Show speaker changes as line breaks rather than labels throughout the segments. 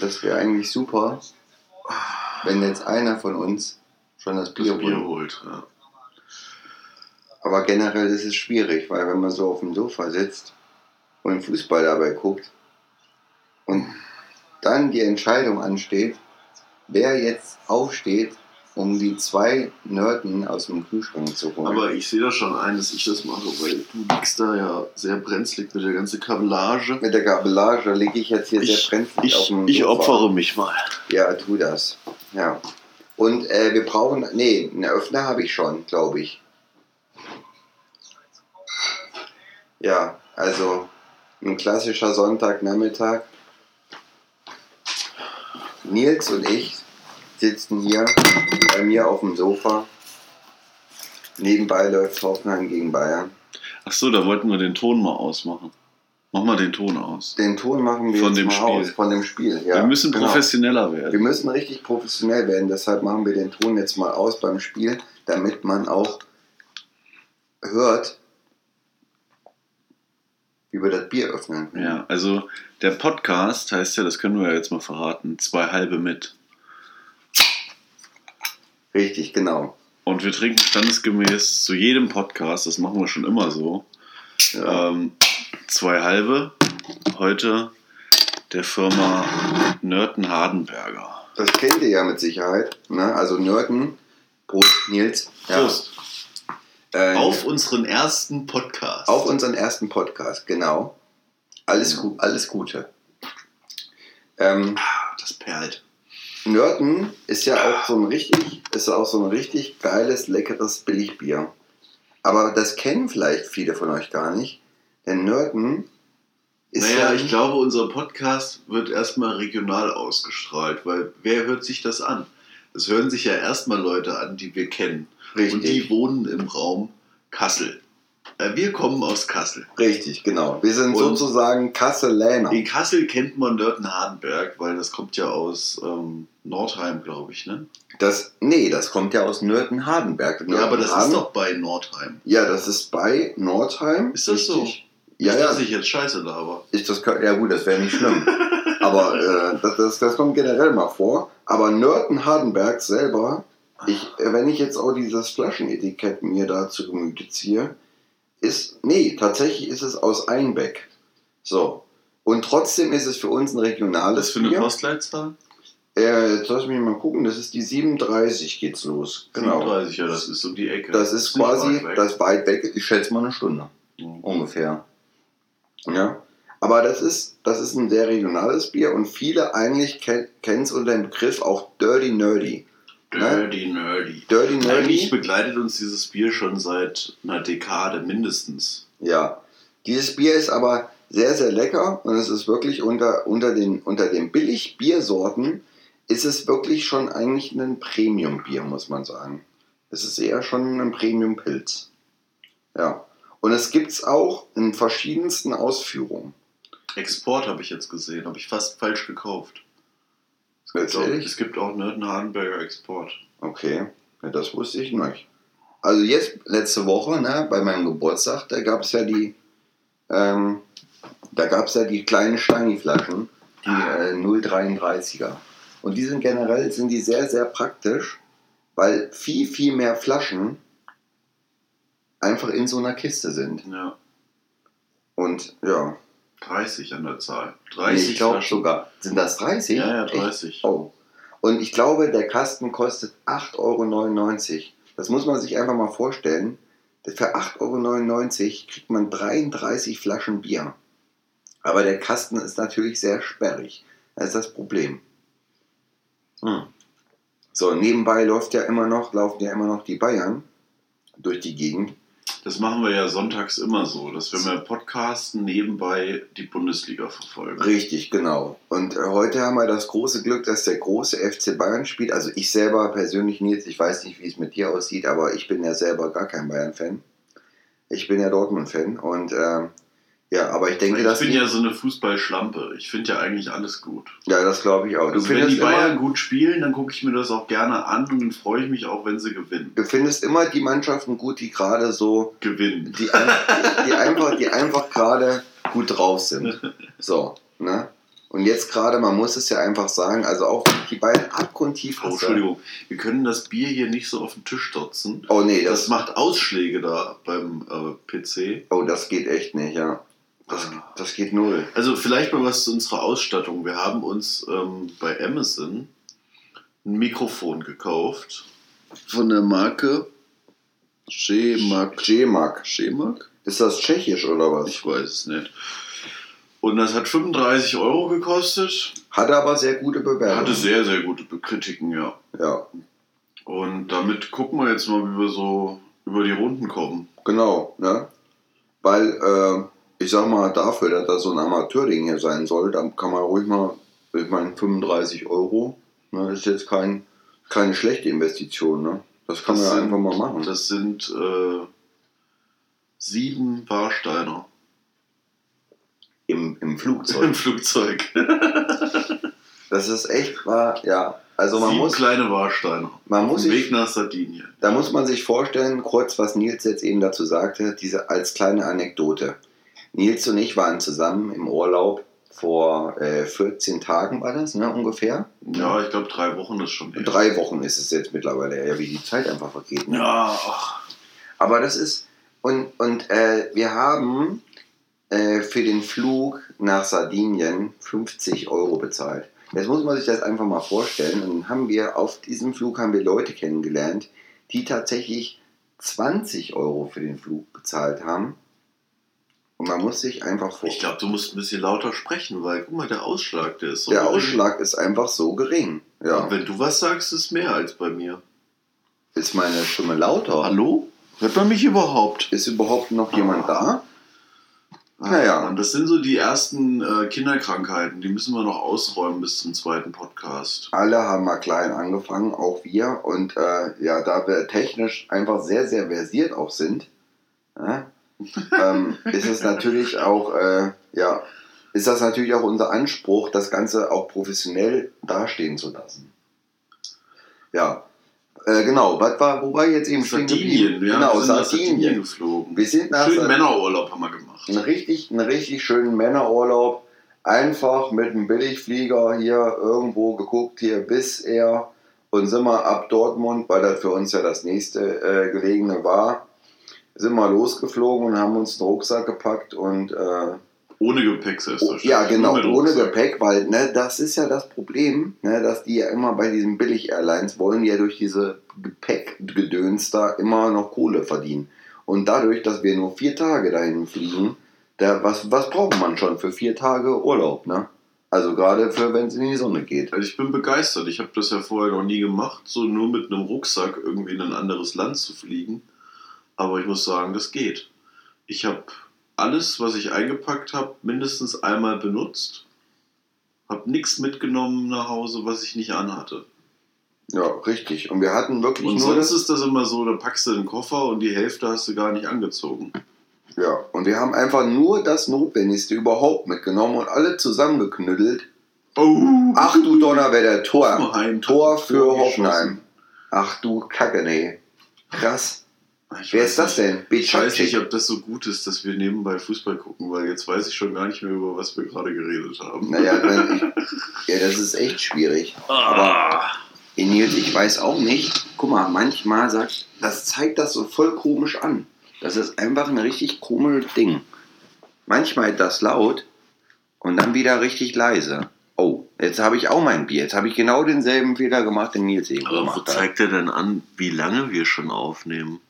das wäre eigentlich super, wenn jetzt einer von uns schon das Bier,
Das Bier
holt.
holt. Ja.
Aber generell ist es schwierig, weil wenn man so auf dem Sofa sitzt und Fußball dabei guckt und dann die Entscheidung ansteht, wer jetzt aufsteht, um die zwei Nörden aus dem Kühlschrank zu holen.
Aber ich sehe da schon ein, dass ich das mache, weil du liegst da ja sehr brenzlig mit der ganzen Kabellage.
Mit der Kabellage liege ich jetzt hier
Ich,
sehr brenzlig auf
ich,
dem
ich
Sofa.
opfere mich mal.
Ja, tu das. Ja. Und äh, wir brauchen, nee, einen Öffner habe ich schon, glaube ich. Ja, also ein klassischer Sonntagnachmittag. Nils und ich sitzen hier bei mir auf dem Sofa. Nebenbei läuft Hoffenheim gegen Bayern.
Ach so, da wollten wir den Ton mal ausmachen. Mach mal den Ton aus.
Den Ton machen wir
Von
jetzt
dem
mal
Spiel.
aus, von dem Spiel. Ja,
wir müssen
genau.
professioneller
Wir
werden.
müssen richtig professionell werden, deshalb machen wir den Ton jetzt mal aus beim Spiel, damit man auch hört, wie wir das Bier öffnen.
Ja, also der Podcast heißt ja, das können wir ja jetzt mal verraten, zwei halbe mit.
Richtig, genau.
Und wir trinken standesgemäß zu jedem Podcast, das machen wir schon immer so,
Ja.
ähm, zwei halbe. Heute der Firma Nörten Hardenberger.
Das kennt ihr ja mit Sicherheit. Ne? Also Nörden, Prost Nils. Ja.
Prost.
Äh,
Auf unseren ersten Podcast.
auf unseren ersten Podcast, genau. Alles, alles Gute. Ähm,
Ah, Das perlt.
Nörten ist ja auch so ein richtig, ist auch so ein richtig geiles, leckeres Billigbier. Aber das kennen vielleicht viele von euch gar nicht. Denn Nörten ist
naja,
ja
ich glaube, unser Podcast wird erstmal regional ausgestrahlt, weil wer hört sich das an? Es hören sich ja erstmal Leute an, die wir kennen.
richtig,
Und die wohnen im Raum Kassel. Äh, Wir kommen aus Kassel.
richtig, genau. Wir sind
Und-
sozusagen Kasseläner.
In Kassel kennt man Nörten-Hardenberg, weil das kommt ja aus ähm, Nordheim, glaube ich, ne?
Das, nee, das kommt ja aus Nörten-Hardenberg.
Ja, aber das ist doch bei Nordheim.
Ja, das ist bei Nordheim.
Ist das so?
richtig. Ja,
Nicht,
ja.
dass ich jetzt scheiße laber.
Ist das, ja gut, das wäre nicht schlimm. Aber äh, das, das, das kommt generell mal vor. Aber Nörten-Hardenberg selber, ich, äh, wenn ich jetzt auch dieses Flaschenetikett mir da zu Gemüte ziehe, ist, nee, tatsächlich ist es aus Einbeck. So. Und trotzdem ist es für uns ein regionales
Was für eine
Bier.
Postleitzahl?
Äh, jetzt lass mich mal gucken, das ist die 37 geht's los. Genau.
37, ja, das ist um die Ecke.
Das ist
nicht
quasi
weit
das weit weg, ich schätze mal eine Stunde.
Mhm.
ungefähr. Ja. Aber das ist, das ist ein sehr regionales Bier und viele eigentlich kennen es unter dem Begriff auch Dirty Nerdy.
Dirty Nerdy.
Dirty
Eigentlich
Nerdy,
begleitet uns dieses Bier schon seit einer Dekade mindestens.
ja. Dieses Bier ist aber sehr, sehr lecker und es ist wirklich unter, unter, den, unter den Billig-Biersorten ist es wirklich schon eigentlich ein Premium-Bier, muss man sagen. Es ist eher schon ein Premium-Pilz. Ja. Und es gibt es auch in verschiedensten Ausführungen.
Export habe ich jetzt gesehen, habe ich fast falsch gekauft. Es gibt, auch, es gibt auch Nörten Hardenberger Export.
Okay, ja, das wusste ich nicht. Also jetzt, letzte Woche, ne, bei meinem Geburtstag, da gab es ja die, ähm, da gab es ja die kleinen Steini-Flaschen, die äh, 0,33er. Und die sind generell, sind die sehr, sehr praktisch, weil viel, viel mehr Flaschen einfach in so einer Kiste sind.
Ja,
Und ja,
30 an der Zahl.
nee,
30
ich glaube sogar, sind das 30?
Ja, ja,
Echt?
30.
Oh. Und ich glaube, der Kasten kostet 8,99 Euro. Das muss man sich einfach mal vorstellen. Für 8,99 Euro kriegt man 33 Flaschen Bier. Aber der Kasten ist natürlich sehr sperrig. Das ist das Problem. Hm. So, nebenbei läuft ja immer noch, laufen ja immer noch die Bayern durch die Gegend.
Das machen wir ja sonntags immer so, dass wir mit Podcasten nebenbei die Bundesliga verfolgen.
Richtig, genau. Und äh, heute haben wir das große Glück, dass der große FC Bayern spielt. Also ich selber persönlich, Nils, ich weiß nicht, wie es mit dir aussieht, aber ich bin ja selber gar kein Bayern-Fan. Ich bin ja Dortmund-Fan. Und äh, ja, aber ich denke,
ich
dass
bin
die-
ja so eine Fußballschlampe. Ich finde ja eigentlich alles gut.
ja, das glaube ich auch. Du
Also wenn die Bayern gut spielen, dann gucke ich mir das auch gerne an und dann freue ich mich auch, wenn sie gewinnen.
du findest immer die Mannschaften gut, die gerade so,
Gewinnen.
die, die, die einfach, die einfach gerade gut drauf sind. So, ne? Und jetzt gerade, man muss es ja einfach sagen, also auch die beiden abgrundtief.
Oh, Entschuldigung, wir können das Bier hier nicht so auf den Tisch dotzen.
Oh nee,
Das
das,
macht Ausschläge da beim äh, PC.
oh, das geht echt nicht, ja. Das, das geht null.
Also vielleicht mal was zu unserer Ausstattung. Wir haben uns ähm, bei Amazon ein Mikrofon gekauft von der Marke G-Mac.
G-Mac.
G-Mac?
Ist das tschechisch oder was?
Ich weiß es nicht. Und das hat 35 Euro gekostet.
Hatte aber sehr gute Bewertungen.
Hatte sehr, sehr gute Kritiken, ja.
Ja,
Und damit gucken wir jetzt mal, wie wir so über die Runden kommen.
genau, ne? Weil, äh, ich sag mal, dafür, dass das so ein Amateurding hier sein soll, dann kann man ruhig mal, ich meine, 35 Euro, ne, ist jetzt kein, keine schlechte Investition, ne? Das kann man ja
sind-
einfach mal machen.
Das sind äh, sieben Warsteiner
Im, Im
im
Flugzeug.
Flugzeug.
Das ist echt wahr, ja. Also man
sieben
muss,
kleine Warsteiner.
man muss sich
Weg nach Sardinien.
Da muss man sich vorstellen, kurz was Nils jetzt eben dazu sagte, diese als kleine Anekdote. Nils und ich waren zusammen im Urlaub vor äh, 14 Tagen war das, ne, ungefähr.
Ja, ich glaube, drei Wochen ist schon her.
Drei Wochen ist es jetzt mittlerweile, ja, wie die Zeit einfach vergeht. Ne?
Ja, ach.
Aber das ist, und, und äh, wir haben äh, für den Flug nach Sardinien 50 Euro bezahlt. Jetzt muss man sich das einfach mal vorstellen. Und dann haben wir auf diesem Flug haben wir Leute kennengelernt, die tatsächlich 20 Euro für den Flug bezahlt haben. Und man muss sich einfach
Ich
vorstellen,
glaube, du musst ein bisschen lauter sprechen, weil guck mal, der Ausschlag, der ist so.
der
gering.
Ausschlag ist einfach so gering. Ja.
Und wenn du was sagst, ist mehr als bei mir.
Ist meine Stimme lauter?
Hallo? Hört man mich überhaupt?
Ist überhaupt noch jemand da? Naja.
Und das sind so die ersten äh, Kinderkrankheiten, die müssen wir noch ausräumen bis zum zweiten Podcast.
Alle haben mal klein angefangen, auch wir. Und äh, ja, da wir technisch einfach sehr, sehr versiert auch sind, ja, ähm, ist es natürlich auch, äh, ja, ist das natürlich auch unser Anspruch, das Ganze auch professionell dastehen zu lassen. Ja, äh, genau. Was war, wo war ich jetzt eben
Sardinien, ja,
genau,
wir sind nach Sardinien
Sardinien.
geflogen.
Wir sind nach
Schönen. Männerurlaub haben wir gemacht.
Einen richtig, einen richtig schönen Männerurlaub. Einfach mit einem Billigflieger hier irgendwo geguckt, hier bis er und sind wir ab Dortmund, weil das für uns ja das nächste äh, gelegene war, sind wir losgeflogen und haben uns einen Rucksack gepackt und äh,
Ohne Gepäck
oh,
selbstverständlich.
ja genau, ohne. Gepäck, weil ne, das ist ja das Problem, ne, dass die ja immer bei diesen Billig-Airlines wollen, die ja durch diese Gepäckgedöns da immer noch Kohle verdienen. Und dadurch, dass wir nur vier Tage dahin fliegen, da, was, was braucht man schon für vier Tage Urlaub, ne? Also gerade für, wenn es in die Sonne geht.
Also ich bin begeistert. Ich habe das ja vorher noch nie gemacht, so nur mit einem Rucksack irgendwie in ein anderes Land zu fliegen. Aber ich muss sagen, das geht. Ich habe alles, was ich eingepackt habe, mindestens einmal benutzt. Habe nichts mitgenommen nach Hause, was ich nicht anhatte.
Ja, richtig. Und wir hatten wirklich
Und
nur
sonst ist das immer so, da packst du den Koffer und die Hälfte hast du gar nicht angezogen.
Ja, und wir haben einfach nur das Notwendigste überhaupt mitgenommen und alle zusammengeknüttelt.
Oh!
Ach du Donnerwetter, Tor. Tor für Hoffenheim. Ach du Kacke, nee. Krass.
Ich
Wer ist das denn?
Ich weiß nicht, ob das so gut ist, dass wir nebenbei Fußball gucken, weil jetzt weiß ich schon gar nicht mehr, über was wir gerade geredet haben.
Naja, wenn ja, das ist echt schwierig. Aber ey, Nils, ich weiß auch nicht. Guck mal, manchmal sagt, das zeigt das so voll komisch an. Das ist einfach ein richtig komisches Ding. Manchmal ist das laut und dann wieder richtig leise. Oh, jetzt habe ich auch mein Bier. Jetzt habe ich genau denselben Fehler gemacht, den Nils eben
Aber wo
gemacht hat.
zeigt er denn an, wie lange wir schon aufnehmen?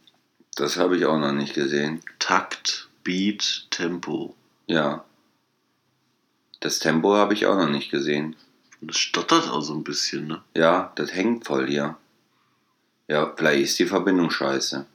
Das habe ich auch noch nicht gesehen.
Takt, Beat, Tempo.
Ja. Das Tempo habe ich auch noch nicht gesehen.
Das stottert auch so ein bisschen, ne?
Ja, das hängt voll hier. Ja, vielleicht ist die Verbindung scheiße.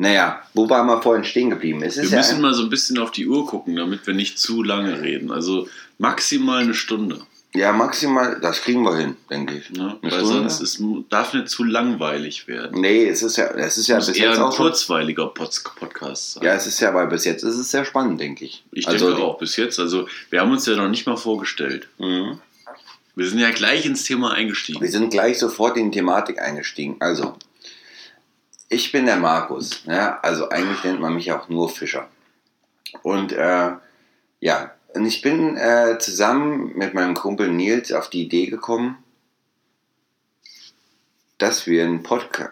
Naja, wo waren wir vorhin stehen geblieben? Es ist
Wir
ja
müssen
ein-
mal so ein bisschen auf die Uhr gucken, damit wir nicht zu lange reden. Also maximal eine Stunde.
Ja, maximal, das kriegen wir hin, denke ich.
Ne?
Eine
Weil
Stunde?
sonst es darf nicht zu langweilig werden.
Nee, es ist ja, es ist ja bis
eher
jetzt
ein kurzweiliger Pod Podcast sein.
Ja, es ist ja, weil bis jetzt ist es sehr spannend, denke ich.
ich
also,
denke auch bis jetzt. Also wir haben uns ja noch nicht mal vorgestellt.
Mhm.
Wir sind ja gleich ins Thema eingestiegen.
Wir sind gleich sofort in die Thematik eingestiegen. Also, ich bin der Markus. Ja, also eigentlich nennt man mich auch nur Fischer. Und äh, ja, und ich bin äh, zusammen mit meinem Kumpel Nils auf die Idee gekommen, dass wir einen Podcast.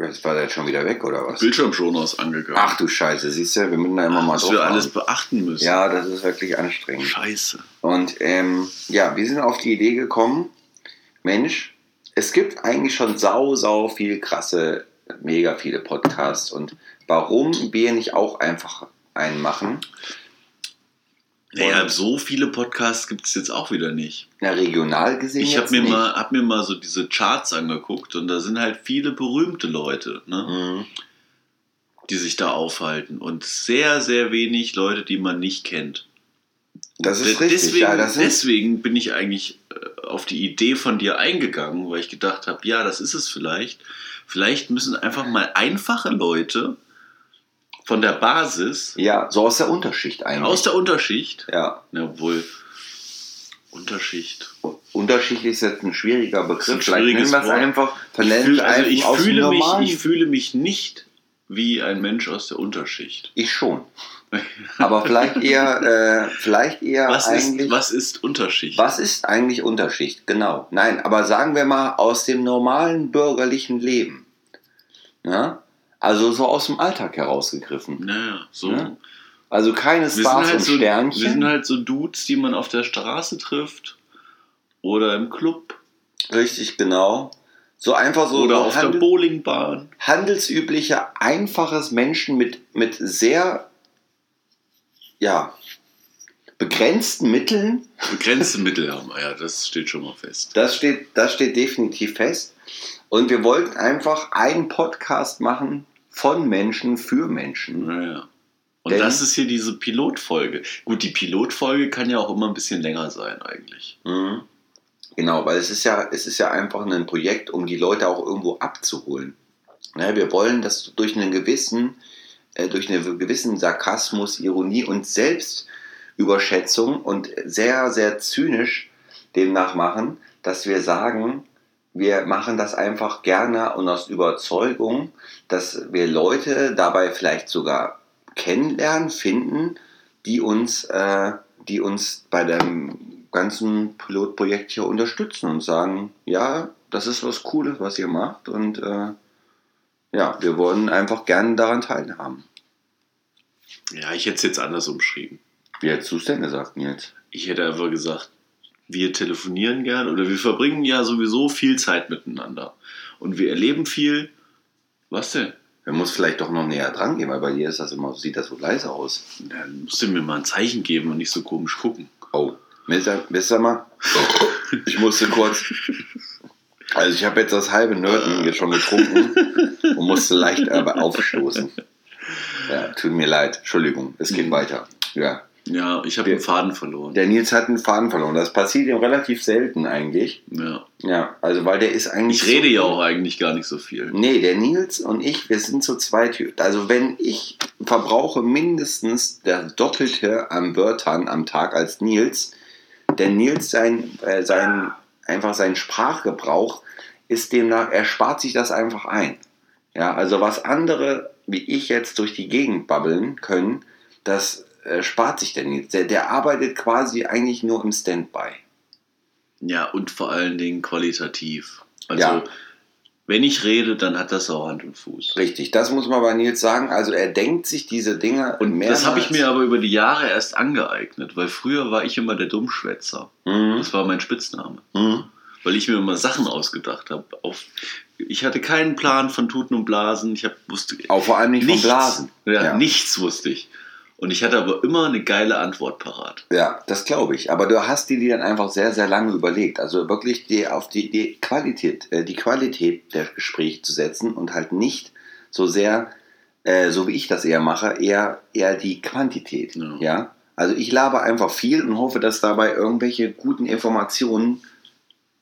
Jetzt war jetzt schon wieder weg, oder was?
Bildschirmschoner ist angegangen.
Ach du Scheiße, siehst du, wir müssen da immer mal
was
drauf
wir alles beachten müssen.
Ja, das ist wirklich anstrengend.
Scheiße.
Und ähm, ja, wir sind auf die Idee gekommen, Mensch, es gibt eigentlich schon sau, sau viel krasse, mega viele Podcasts. Und warum wir nicht auch einfach einen machen?
Naja,
Und-
so viele Podcasts gibt es jetzt auch wieder nicht.
Na, regional gesehen
Ich habe mir,
nicht.
mal, hab mir mal so diese Charts angeguckt und da sind halt viele berühmte Leute, ne,
Mhm.
die sich da aufhalten und sehr, sehr wenig Leute, die man nicht kennt.
Das ist richtig,
deswegen,
ja, das sind-
deswegen bin ich eigentlich äh, auf die Idee von dir eingegangen, weil ich gedacht habe, ja, das ist es vielleicht. Vielleicht müssen einfach mal einfache Leute von der Basis
Ja, so aus der Unterschicht eigentlich.
aus der Unterschicht,
ja.
ja, obwohl Unterschicht.
Unterschichtlich ist jetzt ein schwieriger Begriff.
ein
Vielleicht nennen wir es einfach, es
also ich, fühle mich, ich fühle mich nicht wie ein Mensch aus der Unterschicht.
Ich schon. Aber vielleicht eher, äh, vielleicht eher
Was
eigentlich.
ist, was ist Unterschicht?
Was ist eigentlich Unterschicht? Genau. Nein, aber sagen wir mal aus dem normalen bürgerlichen Leben. Ja? Also so aus dem Alltag herausgegriffen.
Naja, so.
Ja. Also keine
Wir
Stars
halt
und
so, wir
Sternchen.
sind halt so Dudes, die man auf der Straße trifft oder im Club
Richtig, genau. So einfach so,
oder
so
auf der
handel
Bowlingbahn.
handelsüblicher, einfaches Menschen mit, mit sehr ja, begrenzten Mitteln.
Begrenzte Mittel haben wir, ja, das steht schon mal fest.
Das steht, das steht definitiv fest. Und wir wollten einfach einen Podcast machen von Menschen für Menschen.
Naja. Und
Denn-
das ist hier diese Pilotfolge. Gut, die Pilotfolge kann ja auch immer ein bisschen länger sein eigentlich.
Mhm. Genau, weil es ist ja, es ist ja einfach ein Projekt, um die Leute auch irgendwo abzuholen. Ne, wir wollen, dass du durch einen gewissen, äh, durch einen gewissen Sarkasmus, Ironie und Selbstüberschätzung und sehr, sehr zynisch demnach machen, dass wir sagen, wir machen das einfach gerne und aus Überzeugung, dass wir Leute dabei vielleicht sogar kennenlernen, finden, die uns, äh, die uns bei dem ganzen Pilotprojekt hier unterstützen und sagen, ja, das ist was Cooles, was ihr macht und äh, ja, wir wollen einfach gerne daran teilhaben.
Ja, ich hätte es jetzt anders umschrieben.
Wie hättest du es denn gesagt, Nils?
Ich hätte einfach gesagt, wir telefonieren gern oder wir verbringen ja sowieso viel Zeit miteinander. Und wir erleben viel. Was denn?
Wir muss vielleicht doch noch näher dran gehen, weil bei dir ist das immer, sieht das so leise aus.
Dann musst du mir mal ein Zeichen geben und nicht so komisch gucken.
Oh, Mister, Mister mal, ich musste kurz. Also ich habe jetzt das halbe Nörden jetzt schon getrunken und musste leicht aber aufstoßen. Ja, tut mir leid. Entschuldigung, es geht
Mhm.
weiter. Ja.
Ja, ich habe den Faden verloren.
Der Nils hat einen Faden verloren. Das passiert ihm relativ selten eigentlich.
Ja.
Ja, also weil der ist eigentlich.
Ich rede
so,
ja auch eigentlich gar nicht so viel.
Nee, der Nils und ich, wir sind so zwei Typen. Also wenn ich verbrauche mindestens das Doppelte an Wörtern am Tag als Nils, denn Nils sein, äh, sein einfach sein Sprachgebrauch ist demnach, er spart sich das einfach ein. Ja, also was andere wie ich jetzt durch die Gegend babbeln können, das äh, spart sich der Nils. Der, der arbeitet quasi eigentlich nur im Standby.
Ja, und vor allen Dingen qualitativ. Also,
Ja.
wenn ich rede, dann hat das auch Hand und Fuß.
Richtig, das muss man bei Nils sagen. Also er denkt sich diese Dinge
Und
mehrmals.
das habe ich mir aber über die Jahre erst angeeignet, weil früher war ich immer der Dummschwätzer.
Mhm.
Das war mein Spitzname.
Mhm.
Weil ich mir immer Sachen ausgedacht habe. Ich hatte keinen Plan von Tuten und Blasen. Ich hab, wusste
Auch vor allem nicht von
nichts.
Blasen.
Ja,
Ja.
Nichts wusste ich. Und ich hatte aber immer eine geile Antwort parat.
Ja, das glaube ich. Aber du hast dir die dann einfach sehr, sehr lange überlegt. Also wirklich die, auf die, die Qualität, äh, die Qualität der Gespräche zu setzen und halt nicht so sehr, äh, so wie ich das eher mache, eher, eher die Quantität.
Ja.
Ja. Also ich laber einfach viel und hoffe, dass dabei irgendwelche guten Informationen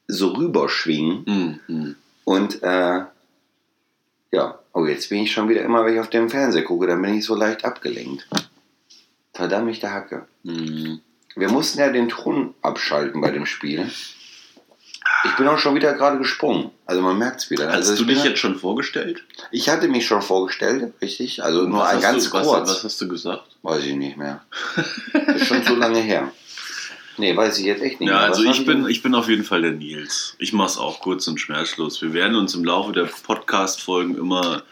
so rüberschwingen.
Mhm.
Und äh, ja, oh, jetzt bin ich schon wieder immer, wenn ich auf dem Fernseher gucke, dann bin ich so leicht abgelenkt. Verdammte Hacke.
Mhm.
Wir mussten ja den Ton abschalten bei dem Spiel. Ich bin auch schon wieder gerade gesprungen. Also man merkt es wieder.
Hast
also
du
ich
dich jetzt schon vorgestellt?
Ich hatte mich schon vorgestellt, richtig. Also nur
Was
ein ganz
du, was,
kurz.
Was hast du gesagt?
Weiß ich nicht mehr. ist schon so lange her. Nee, weiß ich jetzt echt nicht
Ja,
mehr.
also
Was
ich bin, ich bin auf jeden Fall der Nils. Ich mache es auch kurz und schmerzlos. Wir werden uns im Laufe der Podcast-Folgen immer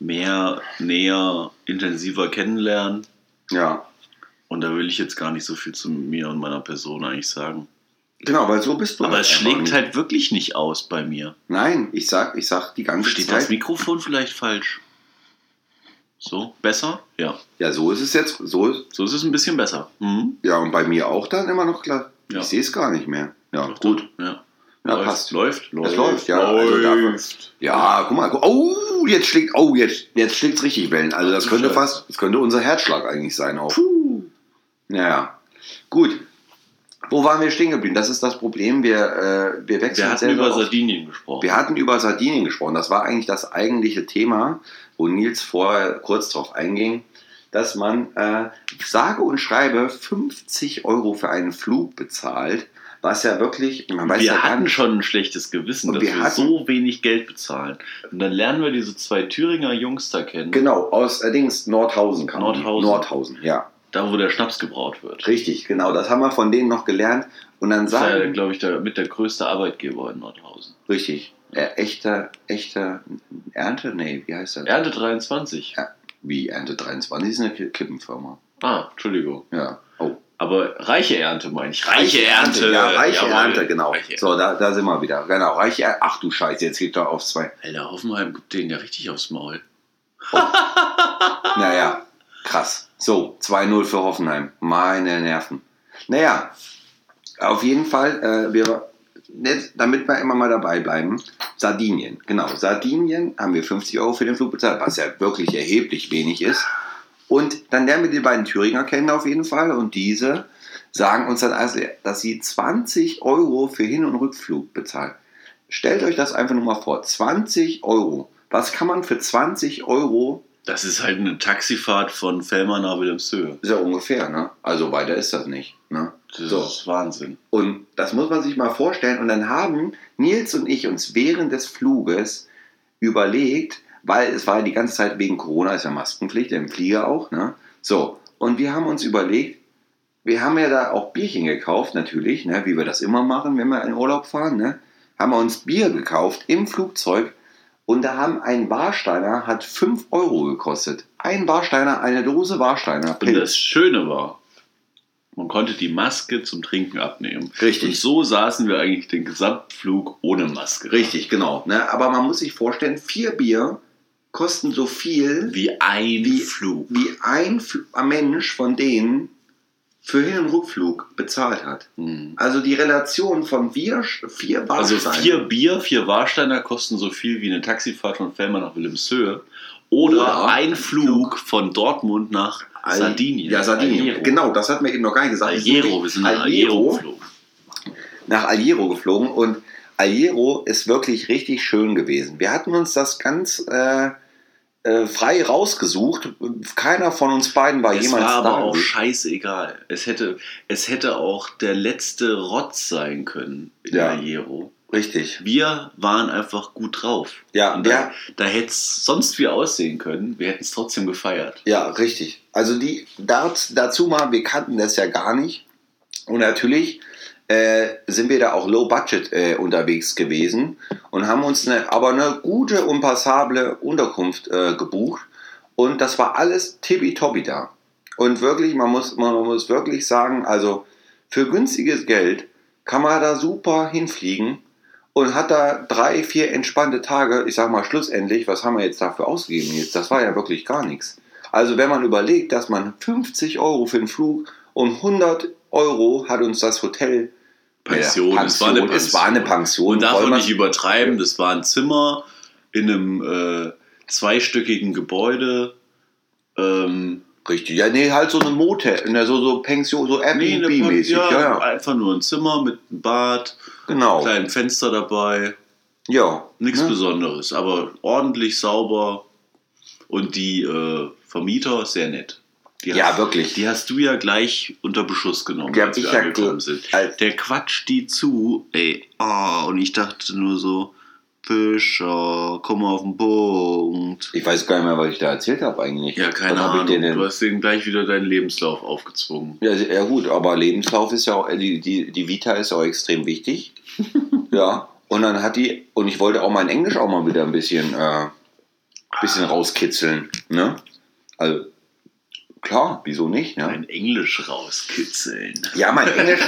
mehr, näher, intensiver kennenlernen.
Ja,
Und da will ich jetzt gar nicht so viel zu mir und meiner Person eigentlich sagen.
genau, weil so bist du.
Aber
halt
es schlägt
nicht.
halt wirklich nicht aus bei mir.
Nein, ich sag, ich sag die ganze
Steht das
Zeit.
Mikrofon vielleicht falsch? So, besser? Ja.
Ja, so ist es jetzt. So ist,
So ist es ein bisschen besser. Mhm.
ja, und bei mir auch dann immer noch klar.
Ja.
Ich sehe es gar nicht mehr. Ja,
Doch,
gut.
Ja.
Ja,
läuft,
passt.
Läuft, läuft.
Es läuft, ja. Also
läuft.
ja, guck mal. Oh, jetzt schlägt, oh, jetzt, jetzt schlägt es richtig Wellen. Also das könnte fast, das könnte unser Herzschlag eigentlich sein auch.
Puh.
Naja, gut. Wo waren wir stehen geblieben? Das ist das Problem. Wir, äh, wir wechseln
Wir hatten über
oft.
Sardinien gesprochen.
Wir hatten über Sardinien gesprochen. Das war eigentlich das eigentliche Thema, wo Nils vorher kurz drauf einging, dass man äh, sage und schreibe 50 Euro für einen Flug bezahlt, was ja wirklich, man weiß
wir
ja
hatten
nicht,
schon ein schlechtes Gewissen,
Und
dass
wir
wir, so wenig Geld bezahlen. Und dann lernen wir diese zwei Thüringer Jungs da kennen,
genau, aus allerdings Nordhausen kam.
Nordhausen.
Nordhausen, ja.
Da wo der Schnaps gebraut wird.
Richtig, genau. Das haben wir von denen noch gelernt. Und dann
Das ist ja,
sagen,
glaube ich, der, mit der größte Arbeitgeber in Nordhausen.
richtig, äh, echter, echter Ernte? Nee, wie heißt das?
Ernte 23.
Wie Ernte 23 ist eine Ki- Kippenfirma.
Ah, Entschuldigung.
Ja. Oh.
Aber reiche Ernte meine ich. Reiche Ernte.
Ja, reiche
Jawohl.
Ernte, genau.
Reiche
So, da, da sind wir wieder. Genau, reiche Ernte. Ach du Scheiße, jetzt geht doch aufs zwei.
Alter, Hoffenheim gibt denen ja richtig aufs Maul.
Naja, krass. So, 2-0 für Hoffenheim. Meine Nerven. Naja, auf jeden Fall, äh, wir, damit wir immer mal dabei bleiben, Sardinien. Genau, Sardinien haben wir 50 Euro für den Flug bezahlt, was ja wirklich erheblich wenig ist. Und dann lernen wir die beiden Thüringer kennen auf jeden Fall. Und diese sagen uns dann also, dass sie 20 Euro für Hin- und Rückflug bezahlen. Stellt euch das einfach nur mal vor. 20 Euro. Was kann man für 20 Euro
Das ist halt eine Taxifahrt von Fellmann nach Wilhelmshöhe.
ist ja ungefähr, ne? Also weiter ist das nicht. Ne?
Das
So.
ist Wahnsinn.
Und das muss man sich mal vorstellen. Und dann haben Nils und ich uns während des Fluges überlegt, weil es war ja die ganze Zeit wegen Corona, ist ja Maskenpflicht, im Flieger auch, ne? So, und wir haben uns überlegt, wir haben ja da auch Bierchen gekauft, natürlich, ne? wie wir das immer machen, wenn wir in Urlaub fahren, ne? Haben wir uns Bier gekauft im Flugzeug und da haben ein Warsteiner, hat 5 Euro gekostet. Ein Warsteiner, eine Dose Warsteiner.
Und
Pilz.
das Schöne war, man konnte die Maske zum Trinken abnehmen.
Richtig.
Und so saßen wir eigentlich den Gesamtflug ohne Maske.
Richtig, genau. Ne? Aber man muss sich vorstellen, vier Bier kosten so viel
Wie ein
Wie-
Flug.
wie ein Mensch von denen für Hin- und Rückflug bezahlt hat.
Hm.
Also die Relation von vier, vier
Also
Warsteiner.
vier Bier, vier Warsteiner kosten so viel wie eine Taxifahrt von Fellmann nach Wilhelmshöhe. Oder,
Oder
ein Flug von Dortmund nach
Al-
Sardinien.
Ja, Sardinien.
Algero.
Genau, das hat mir eben noch gar nicht gesagt.
Algero, wir sind nach Algero geflogen.
nach Algero geflogen und Algero ist wirklich richtig schön gewesen. Wir hatten uns das ganz äh, äh, frei rausgesucht. Keiner von uns beiden war
Es
jemals
war aber
da.
auch scheißegal. Es hätte, es hätte auch der letzte Rotz sein können in
Ja.
Algero.
Richtig.
Wir waren einfach gut drauf.
Ja,
Und
ja.
da, da hätte es sonst wie aussehen können. Wir hätten es trotzdem gefeiert.
Ja, richtig. Also die dazu mal, wir kannten das ja gar nicht. Und natürlich äh, sind wir da auch low budget äh, unterwegs gewesen und haben uns eine, aber eine gute und passable Unterkunft äh, gebucht. Und das war alles tippitoppi da. Und wirklich, man muss, man muss wirklich sagen, also für günstiges Geld kann man da super hinfliegen und hat da drei, vier entspannte Tage. Ich sag mal, schlussendlich, was haben wir jetzt dafür ausgegeben jetzt? Das war ja wirklich gar nichts. Also wenn man überlegt, dass man 50 Euro für den Flug und 100 Euro hat uns das Hotel
Pension,
Ja,
es war eine
Es war eine Pension.
Und darf
Voll
man
was-
nicht übertreiben, das war ein Zimmer in einem äh, zweistöckigen Gebäude. Ähm,
Richtig, ja, nee, halt so eine Motel, ne, so, so Pension, so
nee,
Airbnb-mäßig.
ja,
Ja, ja,
einfach nur ein Zimmer mit einem Bad,
genau.
kleinem Fenster dabei,
Ja.
nichts
ne?
Besonderes, aber ordentlich sauber und die äh, Vermieter sehr nett. Die
Ja,
hast,
wirklich.
Die hast du ja gleich unter Beschuss genommen,
Die
als wir
ja
angekommen
ge-
sind. Der quatscht die zu, ey. Oh, und ich dachte nur so, Fischer, komm auf den Punkt.
Ich weiß gar nicht mehr, was ich da erzählt habe eigentlich.
Ja, keine
ich
Ahnung. Du hast denen gleich wieder deinen Lebenslauf aufgezwungen.
Ja, ja gut, aber Lebenslauf ist ja auch, äh, die, die, die Vita ist auch extrem wichtig. ja. Und dann hat die, und ich wollte auch mein Englisch auch mal wieder ein bisschen, äh, bisschen rauskitzeln. Ne? Also, klar, wieso nicht? Ne?
Dein Englisch rauskitzeln.
Ja, mein Englisch.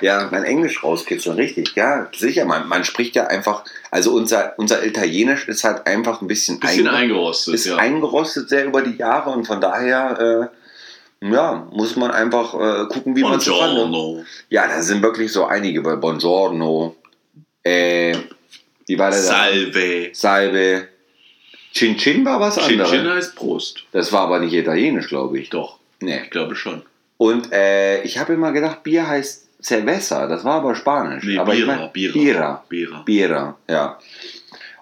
ja, mein Englisch rauskitzeln, richtig. Ja, sicher. Man, man spricht ja einfach. Also unser, unser Italienisch ist halt einfach ein bisschen,
Bisschen
einge-
eingerostet,
ist
ja.
eingerostet sehr über die Jahre und von daher. Äh, ja, muss man einfach äh, gucken, wie man zustande.
Buongiorno.
Ja, da sind wirklich so einige bei Buongiorno. Äh, wie war der da?
Salve.
Chin Chin war was
Chin
anderes.
Chin heißt Prost.
Das war aber nicht italienisch, glaube ich.
Doch,
Nee.
ich glaube schon.
Und äh, ich habe immer gedacht, Bier heißt Cerveza. Das war aber Spanisch.
Nee,
aber ich
Bira,
mein,
Bira.
Bira.
Bira.
Bira, ja.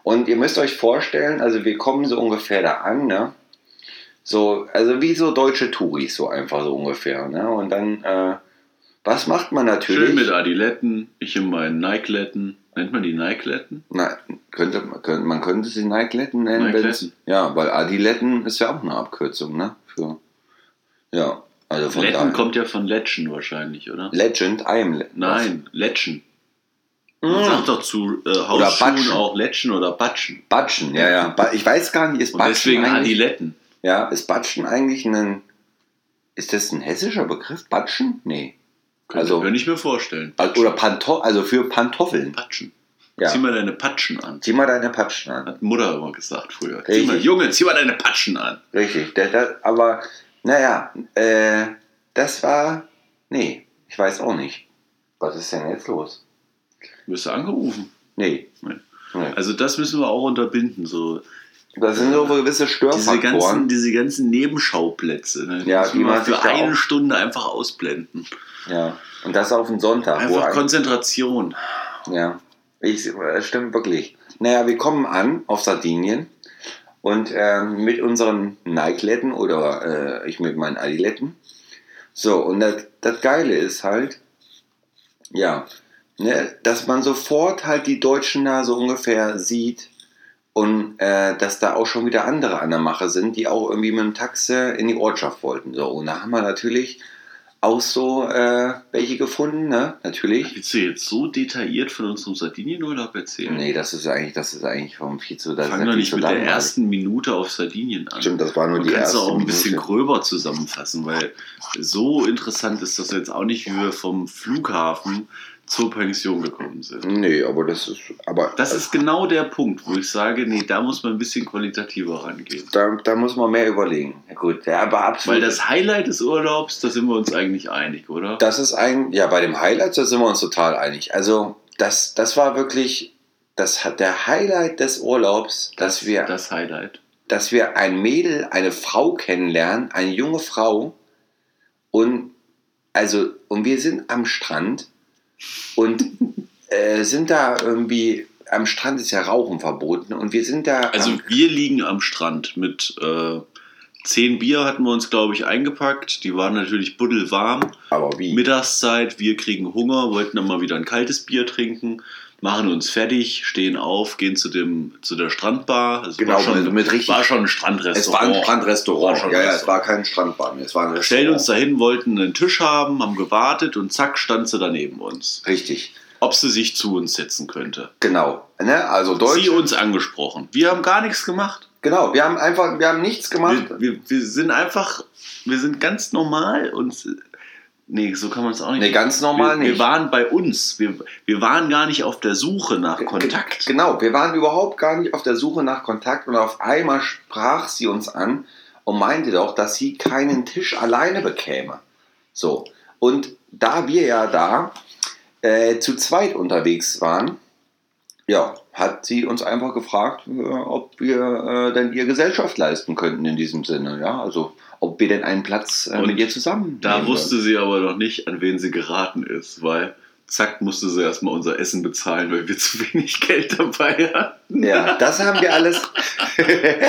Und ihr müsst euch vorstellen, also wir kommen so ungefähr da an, ne? So, also wie so deutsche Touris, so einfach so ungefähr, ne? Und dann, äh, was macht man natürlich?
Schön mit Adiletten, ich in meinen Nike-Letten. Nennt man die Nike-Letten?
Na, könnte, man könnte, man könnte sie Nike-Letten nennen. Wenn's- Ja, weil Adiletten ist ja auch eine Abkürzung, ne? Für, ja, also von
Letten
daher.
kommt ja von Letchen wahrscheinlich, oder?
Legend, I am Le
Nein, Letchen. Man
Mm.
sagt doch zu äh, Hausschuhen
Batschen.
auch Letchen oder Batschen.
Batschen, ja, ja. Ich weiß gar nicht, ist
Und
Batschen
deswegen Adiletten.
ja, ist Batschen eigentlich ein, ist das ein hessischer Begriff? Batschen? Nee.
Also,
Also-
ich mir vorstellen.
Also, oder Panto also für Pantoffeln.
Patschen.
Ja.
Zieh mal deine Patschen an.
Zieh mal deine Patschen an.
Hat Mutter immer gesagt früher. Zieh
Richtig.
mal, Junge, zieh mal deine Patschen an.
Richtig. Das, das, aber, naja, äh, das war, nee, ich weiß auch nicht. Was ist denn jetzt los?
Wirst du angerufen?
Nee.
Nee.
nee.
Also das müssen wir auch unterbinden. So
Das sind so gewisse
diese
Störfaktoren.
ganzen, diese ganzen Nebenschauplätze. Ne?
Ja, die man
für
da
eine Stunde einfach ausblenden.
ja. Und das auf den Sonntag.
Einfach
ein-
Konzentration.
Ja, ich, das stimmt wirklich. Naja, wir kommen an auf Sardinien und ähm, mit unseren Nike-Letten oder äh, ich mit meinen Adiletten. So, und das, das Geile ist halt, ja, ne, dass man sofort halt die Deutschen da so ungefähr sieht und äh, dass da auch schon wieder andere an der Mache sind, die auch irgendwie mit dem Taxe in die Ortschaft wollten. So, und da haben wir natürlich auch so äh, welche gefunden, ne? Natürlich.
Willst du jetzt so detailliert von unserem Sardinienurlaub erzählen?
Nee, das ist eigentlich, das ist eigentlich vom viel zu.
Fang doch nicht mit der ersten Minute auf Sardinien an.
Stimmt, das war nur
Du
die
kannst
erste.
auch ein bisschen
Minute.
gröber zusammenfassen, weil so interessant ist das jetzt auch nicht, wie wir vom Flughafen zur Pension gekommen sind.
Nee, aber das ist. Aber
Das ist genau der Punkt, wo ich sage, nee, da muss man ein bisschen qualitativer rangehen.
da, da muss man mehr überlegen. Ja, gut, ja, aber absolut.
Weil das Highlight des Urlaubs, da sind wir uns eigentlich einig, oder?
das ist ein. Ja, bei dem Highlight, da sind wir uns total einig. Also, das, das war wirklich. Das hat der Highlight des Urlaubs, dass wir,
Das Highlight.
dass wir ein Mädel, eine Frau kennenlernen, eine junge Frau. Und also, und wir sind am Strand und äh, sind da irgendwie. Am Strand ist ja Rauchen verboten und wir sind da.
Also wir liegen am Strand mit äh, zehn Bier hatten wir uns, glaube ich, eingepackt. Die waren natürlich buddelwarm.
aber wie?
Mittagszeit, wir kriegen Hunger, wollten dann mal wieder ein kaltes Bier trinken, machen uns fertig, stehen auf, gehen zu, dem, zu der Strandbar. Also
Genau,
war schon,
mit- mit richtig-
war schon ein
Es
Strandrestaurant.
war ein Strandrestaurant.
War schon
ja, ja, es war kein Strandbad mehr. Es war ein
Stellen uns dahin, wollten einen Tisch haben, haben gewartet und zack, stand sie da neben uns.
Richtig.
Ob sie sich zu uns setzen könnte.
Genau. Ne? Also Deutsch.
Sie uns angesprochen. Wir haben gar nichts gemacht.
Genau. Wir haben einfach, wir haben nichts gemacht.
Wir, wir, wir sind einfach, wir sind ganz normal und nee, so kann man es auch nicht.
Nee, ganz normal
wir, Wir
nicht.
waren bei uns. Wir, wir waren gar nicht auf der Suche nach Kontakt.
Genau. Wir waren überhaupt gar nicht auf der Suche nach Kontakt und auf einmal sprach sie uns an und meinte doch, dass sie keinen Tisch alleine bekäme. So. Und da wir ja da äh, zu zweit unterwegs waren, ja, hat sie uns einfach gefragt, äh, ob wir äh, denn ihr Gesellschaft leisten könnten in diesem Sinne. Ja, also ob wir denn einen Platz äh, mit ihr zusammen.
Da wusste sie aber noch nicht, an wen sie geraten ist, weil zack musste sie erstmal unser Essen bezahlen, weil wir zu wenig Geld dabei hatten.
Ja, das haben wir alles.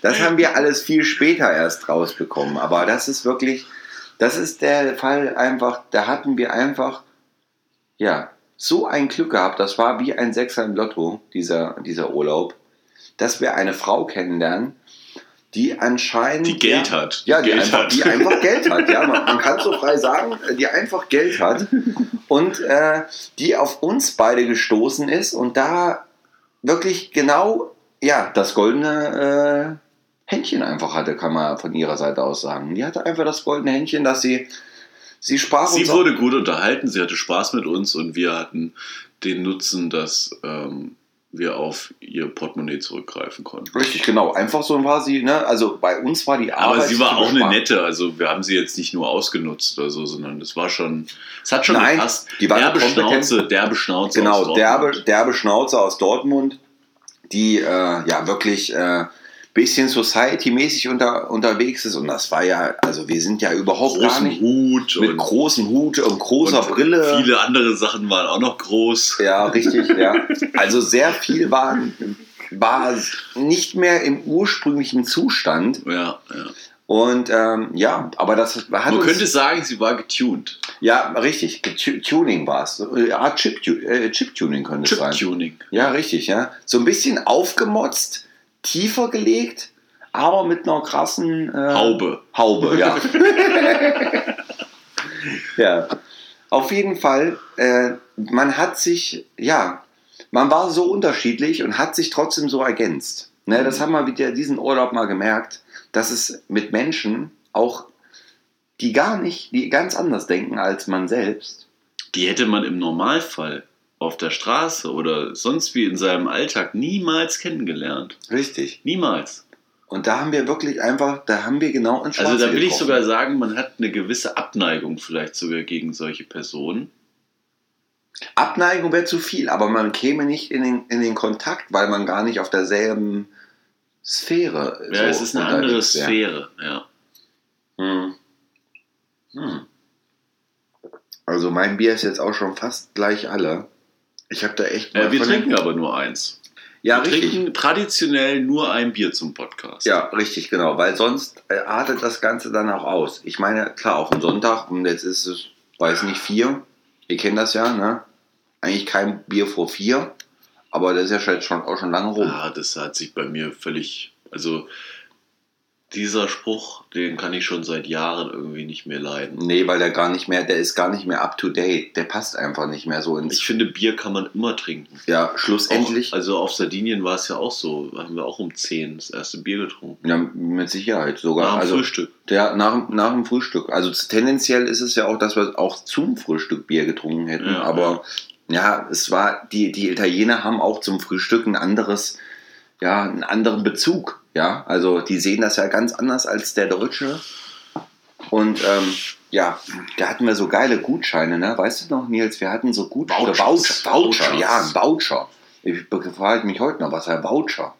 Das haben wir alles viel später erst rausbekommen. Aber das ist wirklich, das ist der Fall einfach, da hatten wir einfach, ja, so ein Glück gehabt. Das war wie ein Sechser im Lotto, dieser, dieser Urlaub, dass wir eine Frau kennenlernen, die anscheinend.
Die Geld
ja,
hat.
Ja, die,
Geld
einfach,
hat.
die einfach Geld hat. Ja, man, man kann so frei sagen, die einfach Geld hat und äh, die auf uns beide gestoßen ist und da wirklich genau, ja, das goldene äh, Händchen einfach hatte, kann man von ihrer Seite aus sagen. Die hatte einfach das goldene Händchen, dass sie, sie sprach
Sie wurde gut unterhalten, sie hatte Spaß mit uns und wir hatten den Nutzen, dass ähm, wir auf ihr Portemonnaie zurückgreifen konnten.
Richtig, genau. Einfach so war sie, ne? Also bei uns war die Arbeit.
Aber sie war auch eine nette, also wir haben sie jetzt nicht nur ausgenutzt oder so, sondern es war schon, es hat schon
Nein,
gepasst.
die war
derbe Schnauze, derbe Schnauze. aus
Genau,
Dortmund.
derbe, derbe Schnauze aus Dortmund, die äh, ja wirklich äh, bisschen Society-mäßig unter, unterwegs ist. Und das war ja, also wir sind ja überhaupt gar
großen
nicht
Hut
mit großem Hut und großer
und
Brille.
viele andere Sachen waren auch noch groß.
Ja, richtig, ja. Also sehr viel war, war nicht mehr im ursprünglichen Zustand.
Ja, ja.
Und ähm, ja, aber das hat
Man
uns,
könnte sagen, sie war getuned.
ja richtig, Tu- Tuning war es. Ja, Chip-Tuning äh, Chip könnte es sein.
Chip-Tuning.
Ja, richtig, ja. So ein bisschen aufgemotzt, tiefer gelegt, aber mit einer krassen äh,
Haube.
Haube, ja. ja. Auf jeden Fall, äh, man hat sich, ja, man war so unterschiedlich und hat sich trotzdem so ergänzt. Ne, das haben wir wieder diesen Urlaub mal gemerkt, dass es mit Menschen auch, die gar nicht, die ganz anders denken als man selbst.
Die hätte man im Normalfall auf der Straße oder sonst wie in seinem Alltag niemals kennengelernt.
Richtig.
Niemals.
Und da haben wir wirklich einfach, da haben wir genau ins
Also da will ich
getroffen.
sogar sagen, man hat eine gewisse Abneigung vielleicht sogar gegen solche Personen.
Abneigung wäre zu viel, aber man käme nicht in den, in den Kontakt, weil man gar nicht auf derselben Sphäre
Ja, es ist eine andere. Sphäre. Ja.
Hm. Hm. Also mein Bier ist jetzt auch schon fast gleich alle. Ich habe da echt
Äh, wir trinken aber nur eins.
ja
wir
richtig.
trinken traditionell nur ein Bier zum Podcast.
Ja, richtig, genau, weil sonst äh, artet das Ganze dann auch aus. Ich meine, klar, auf den Sonntag, und jetzt ist es, weiß nicht, vier. Ihr kennt das ja, ne? Eigentlich kein Bier vor vier, aber das ist ja schon, auch schon lange rum.
Ah, das hat sich bei mir völlig. Also, dieser Spruch, den kann ich schon seit Jahren irgendwie nicht mehr leiden.
Nee, weil der gar nicht mehr, der ist gar nicht mehr up to date. Der passt einfach nicht mehr so ins.
Ich finde, Bier kann man immer trinken.
ja, schlussendlich.
Auch, also auf Sardinien war es ja auch so. Da haben wir auch um 10 das erste Bier getrunken.
ja, mit Sicherheit sogar.
Nach dem
also,
Frühstück.
Der, nach, nach dem Frühstück. Also tendenziell ist es ja auch, dass wir auch zum Frühstück Bier getrunken hätten.
Ja,
aber ja. es war, die, die Italiener haben auch zum Frühstück ein anderes, ja, einen anderen Bezug. Ja, also die sehen das ja ganz anders als der Deutsche. Und ähm, ja, da hatten wir so geile Gutscheine, ne? Weißt du noch, Nils, wir hatten so gut
Vouchers.
Voucher, Voucher,
Vouchers.
ja, ein Voucher. Ich frage mich heute noch, was ein Voucher?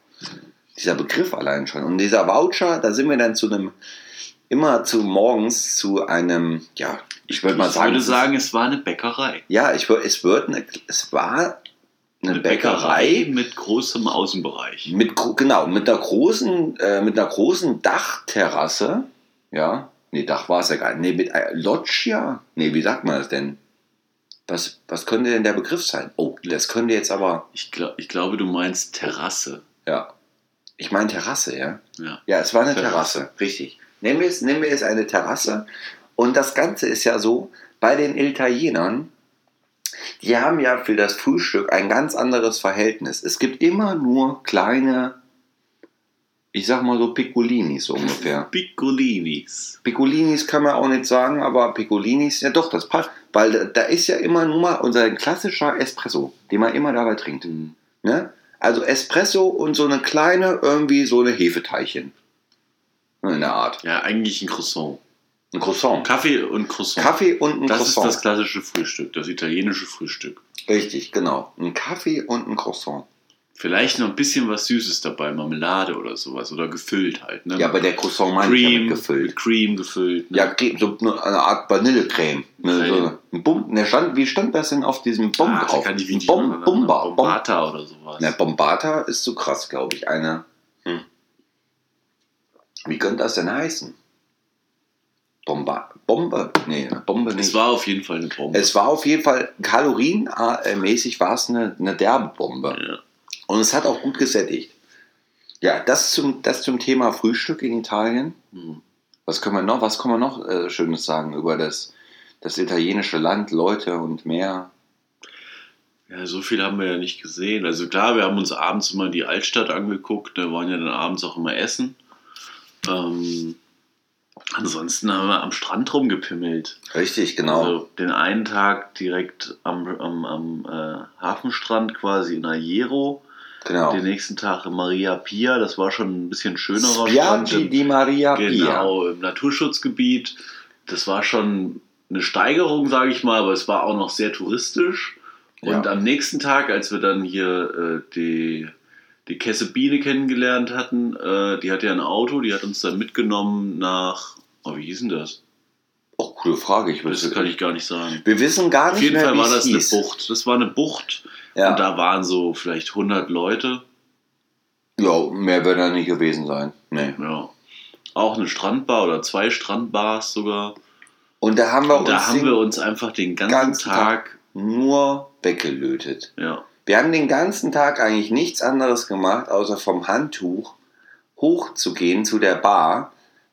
Dieser Begriff allein schon. Und dieser Voucher, da sind wir dann zu einem, immer zu morgens zu einem, ja, ich würde mal
ich
sagen,
würde
es ist-
sagen, es war eine Bäckerei.
ja, ich würde, es wird, eine, es war eine, Bäckerei,
mit großem Außenbereich.
mit genau mit einer großen, äh, mit einer großen Dachterrasse, ja, nee, Dach war es ja gar nicht, nee, mit äh, Loggia, nee, wie sagt man das denn? Was, was könnte denn der Begriff sein? Oh, das könnte jetzt aber,
Ich, glaub, ich glaube, du meinst Terrasse.
ja, ich meine Terrasse, ja.
Ja.
Ja, es war eine
Terrasse.
Terrasse, richtig. Nehmen wir, es, nehmen wir es eine Terrasse. Und das Ganze ist ja so, bei den Italienern, die haben ja für das Frühstück ein ganz anderes Verhältnis. Es gibt immer nur kleine, ich sag mal so Piccolinis so ungefähr.
Piccolinis.
Piccolinis kann man auch nicht sagen, aber Piccolinis, ja doch, das passt. Weil da, ist ja immer nur mal unser klassischer Espresso, den man immer dabei trinkt. Ne? Also Espresso und so eine kleine, irgendwie so eine Hefeteilchen. In der Art.
Ja, eigentlich ein Croissant.
Ein Croissant.
Kaffee und Croissant.
Kaffee und ein
das
Croissant.
ist das klassische Frühstück, das italienische Frühstück.
Richtig, genau. Ein Kaffee und ein Croissant.
Vielleicht noch ein bisschen was Süßes dabei, Marmelade oder sowas. Oder gefüllt halt. Ne?
Ja, aber der Croissant meine ich ja
Cream
mit gefüllt.
Mit Cream gefüllt. Ne?
Ja, so eine Art Vanillecreme. Ne, so ein Bum, ne, stand, wie stand das denn auf diesem Bomb
Ah,
drauf?
kann ich die
Bom, Bomba. Bom,
Bombata oder sowas.
ne, Bombata ist zu krass, glaube ich. Eine. Hm. Wie könnte das denn heißen? Bombe? Bombe? Nee, eine Bombe nicht.
Es war auf jeden Fall eine Bombe.
Es war auf jeden Fall kalorienmäßig war es eine, eine derbe Bombe.
ja.
Und es hat auch gut gesättigt. Ja, das zum, das zum Thema Frühstück in Italien.
Hm.
Was können wir noch, was kann man noch äh, Schönes sagen über das, das italienische Land, Leute und Meer?
ja, so viel haben wir ja nicht gesehen. Also klar, wir haben uns abends immer die Altstadt angeguckt. Da waren ja dann abends auch immer Essen. Ähm, ansonsten haben wir am Strand rumgepimmelt.
Richtig, genau.
Also den einen Tag direkt am, am, am äh, Hafenstrand quasi in Aiero.
genau.
Den nächsten Tag in Maria Pia. Das war schon ein bisschen schönerer
Spiaggi
im-
di Maria Pia.
Genau, im Naturschutzgebiet. Das war schon eine Steigerung, sage ich mal, aber es war auch noch sehr touristisch. Und
Ja.
am nächsten Tag, als wir dann hier äh, die, die Kesse Biene kennengelernt hatten, äh, die hatte ja ein Auto, die hat uns dann mitgenommen nach, oh, wie hieß denn das?
Oh, coole Frage. Ich
Das
weiß,
kann ich gar nicht sagen.
wir wissen gar
Auf
nicht
jeden
mehr,
Fall war das eine
hieß.
Bucht. Das war eine Bucht
Ja.
und da waren so vielleicht 100 Leute.
ja, mehr wird da nicht gewesen sein. Nee.
Ja. Auch eine Strandbar oder zwei Strandbars sogar.
Und da haben wir
Und da
uns
haben wir uns einfach den ganzen,
ganzen
Tag,
nur weggelötet.
ja,
Wir haben den ganzen Tag eigentlich nichts anderes gemacht, außer vom Handtuch hochzugehen zu der Bar,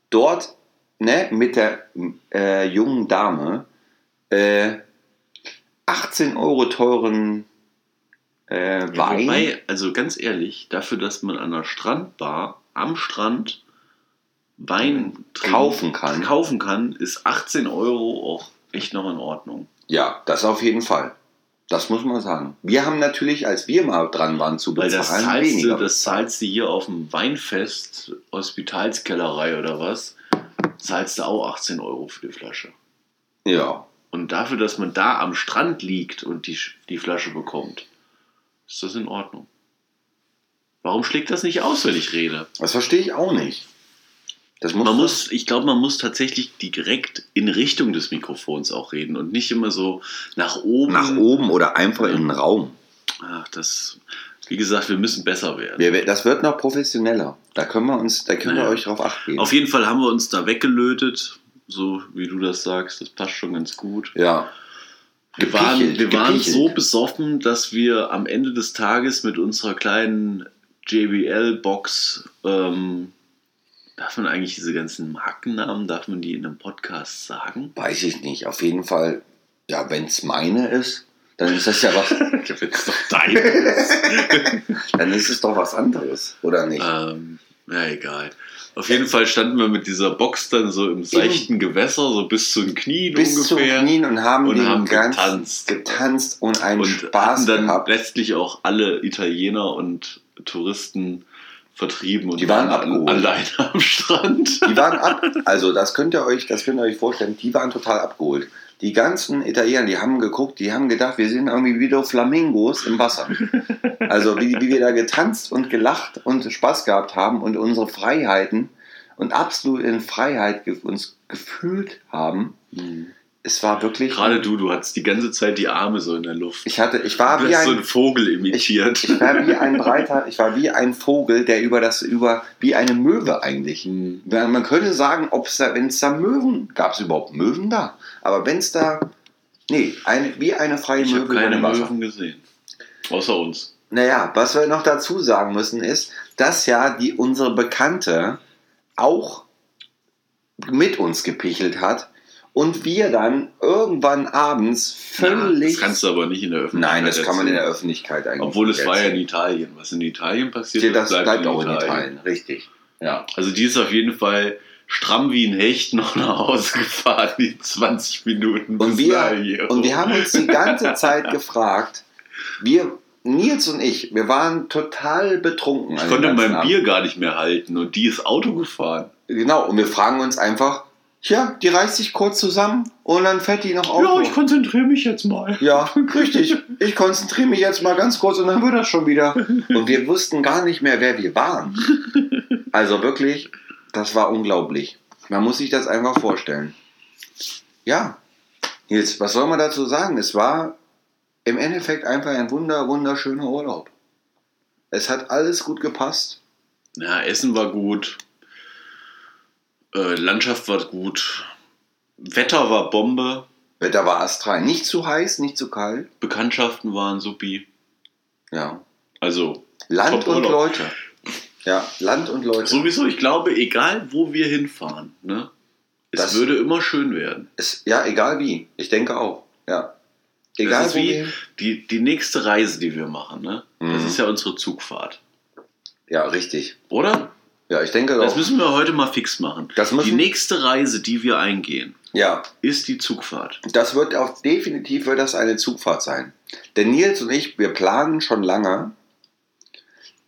dort ne, mit der äh, jungen Dame äh, 18 Euro teuren äh, Wein.
Wobei, also ganz ehrlich, dafür, dass man an einer Strandbar am Strand Wein trinken-
Kaufen kann.
kaufen kann, ist 18 Euro auch echt noch in Ordnung.
Ja, das auf jeden Fall. Das muss man sagen. Wir haben natürlich, als wir mal dran waren zu
Weil das
bezahlen,
zahlst,
weniger.
du, das zahlst du hier auf dem Weinfest, Hospitalskellerei oder was, zahlst du auch 18 Euro für die Flasche.
ja,
Und dafür, dass man da am Strand liegt und die, die Flasche bekommt, ist das in Ordnung. Warum schlägt das nicht aus, wenn ich rede?
das verstehe ich auch nicht. Das muss,
Man muss, ich glaube, man muss tatsächlich direkt in Richtung des Mikrofons auch reden und nicht immer so nach oben.
nach oben oder einfach in den Raum.
Ach, das, wie gesagt, wir müssen besser werden.
Wir, das wird noch professioneller. Da können wir uns, da können wir
Naja.
euch drauf acht geben.
Auf jeden Fall haben wir uns da weggelötet, so wie du das sagst. Das passt schon ganz gut.
ja.
Wir waren,
Gepichelt,
wir waren so besoffen, dass wir am Ende des Tages mit unserer kleinen JBL-Box, ähm, darf man eigentlich diese ganzen Markennamen, darf man die in einem Podcast sagen?
Weiß ich nicht. Auf jeden Fall, ja, wenn es meine ist, dann ist das ja was,
Ich jetzt doch deines.
dann ist es doch was anderes, oder nicht?
ähm, na egal. Auf jeden Fall standen wir mit dieser Box dann so im seichten Gewässer, so bis zu den Knien
Bis zum
ungefähr.
Knien und haben,
und
den
haben getanzt.
getanzt und einen
und
Spaß
dann
gehabt.
letztlich auch alle Italiener und Touristen vertrieben und
Die waren abgeholt.
alleine am Strand.
Die waren ab, also das könnt ihr euch, das könnt ihr euch vorstellen, die waren total abgeholt. Die ganzen Italiener, die haben geguckt, die haben gedacht, wir sind irgendwie wieder Flamingos im Wasser. Also wie, wie wir da getanzt und gelacht und Spaß gehabt haben und unsere Freiheiten und absolut in Freiheit uns gefühlt haben. Es war wirklich.
Gerade du, du hattest die ganze Zeit die Arme so in der Luft.
Ich hatte, ich war
du
wie
hast so
ein,
Vogel imitiert.
ich war wie ein breiter, ich war wie ein Vogel, der über das, über, wie eine Möwe eigentlich.
Hm.
Ja, Man könnte sagen, ob es da, wenn es da Möwen, gab es überhaupt Möwen da? Aber wenn es da, nee, eine, wie eine freie
ich habe
Möwe
keine
im Wasser.
Möwen gesehen. Außer uns.
Naja, was wir noch dazu sagen müssen ist, dass ja die unsere Bekannte auch mit uns gepichelt hat und wir dann irgendwann abends völlig.
das kannst du aber nicht in der Öffentlichkeit
Nein, das kann man in der. Öffentlichkeit eigentlich.
Obwohl es war ja in. Italien. Was in Italien passiert,
Ja, das bleibt, auch in Italien, richtig. Ja.
Also die ist auf jeden Fall stramm wie ein Hecht noch nach Hause gefahren, die 20 Minuten
Und wir, und wir haben uns die ganze Zeit gefragt, wir, Nils und ich, wir waren total betrunken.
ich
dem
konnte mein. Bier gar nicht mehr halten und die ist Auto gefahren.
Genau, und wir fragen uns einfach, ja, die reißt sich kurz zusammen und dann fährt die noch Auto.
konzentriere mich jetzt mal.
Ja, richtig. Ich konzentriere mich jetzt mal ganz kurz und dann wird das schon wieder. Und wir wussten gar nicht mehr, wer wir waren. Also wirklich, das war unglaublich. Man muss sich das einfach vorstellen. Ja, jetzt, was soll man dazu sagen? Es war im Endeffekt einfach ein wunder, wunderschöner Urlaub. Es hat alles gut gepasst.
Ja, Essen war gut. Äh, Landschaft war gut. Wetter war Bombe.
Wetter war astral. Nicht zu heiß, nicht zu kalt.
Bekanntschaften waren supi.
Ja.
Also,
Land und
Urlaub.
Leute. Ja, Land und Leute.
sowieso, ich glaube, egal wo wir hinfahren, ne? Es
Das-
würde immer schön werden.
Es, ja, egal wie. Ich denke auch. Ja. Egal
das ist wie
wir-
die, die nächste Reise, die wir machen, ne? Das
Mhm.
ist ja unsere Zugfahrt.
Ja, richtig.
Oder?
Ja, ich denke
Das
auch.
müssen wir heute mal fix machen.
Das
die nächste Reise, die wir eingehen,
Ja,
ist die Zugfahrt.
das wird auch definitiv wird das eine Zugfahrt sein. Denn Nils und ich, wir planen schon lange.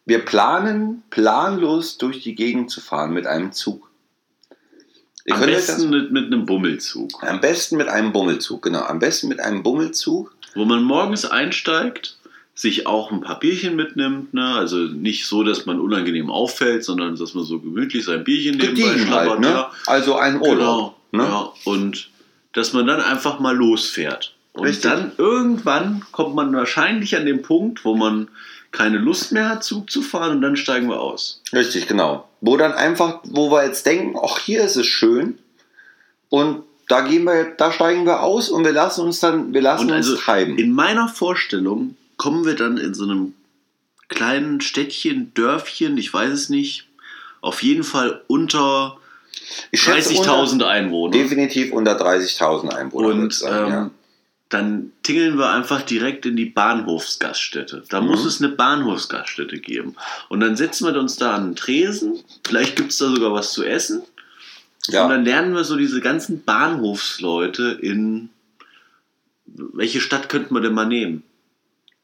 Wir planen planlos durch die Gegend zu fahren mit einem Zug. Ihr
Am besten mit, mit einem Bummelzug.
das, am besten mit einem Bummelzug, genau. Am besten mit einem Bummelzug.
Wo man morgens einsteigt, sich auch ein paar Bierchen mitnimmt. Ne? Also nicht so, dass man unangenehm auffällt, sondern dass man so gemütlich sein Bierchen nebenbei
halt,
schlabbert.
ne?
Ja.
Also ein Urlaub.
Genau.
Ne?
Ja. Und dass man dann einfach mal losfährt. Und
Richtig.
dann irgendwann kommt man wahrscheinlich an den Punkt, wo man keine Lust mehr hat, Zug zu fahren und dann steigen wir aus.
Richtig, genau. Wo dann einfach, wo wir jetzt denken, ach, hier ist es schön. Und da gehen wir, da steigen wir aus und wir lassen uns dann, wir lassen
Und
uns
also
treiben.
in meiner Vorstellung kommen wir dann in so einem kleinen Städtchen, Dörfchen, ich weiß es nicht, auf jeden Fall unter
Ich schätze unter-
30.000 Einwohner.
Definitiv unter 30.000 Einwohner.
Und
sagen,
ähm,
ja.
dann tingeln wir einfach direkt in die Bahnhofsgaststätte. Da
Mhm.
muss es eine Bahnhofsgaststätte geben. Und dann setzen wir uns da an einen Tresen. Vielleicht gibt es da sogar was zu essen. Und
ja.
dann lernen wir so diese ganzen Bahnhofsleute in. Welche Stadt könnten wir denn mal nehmen?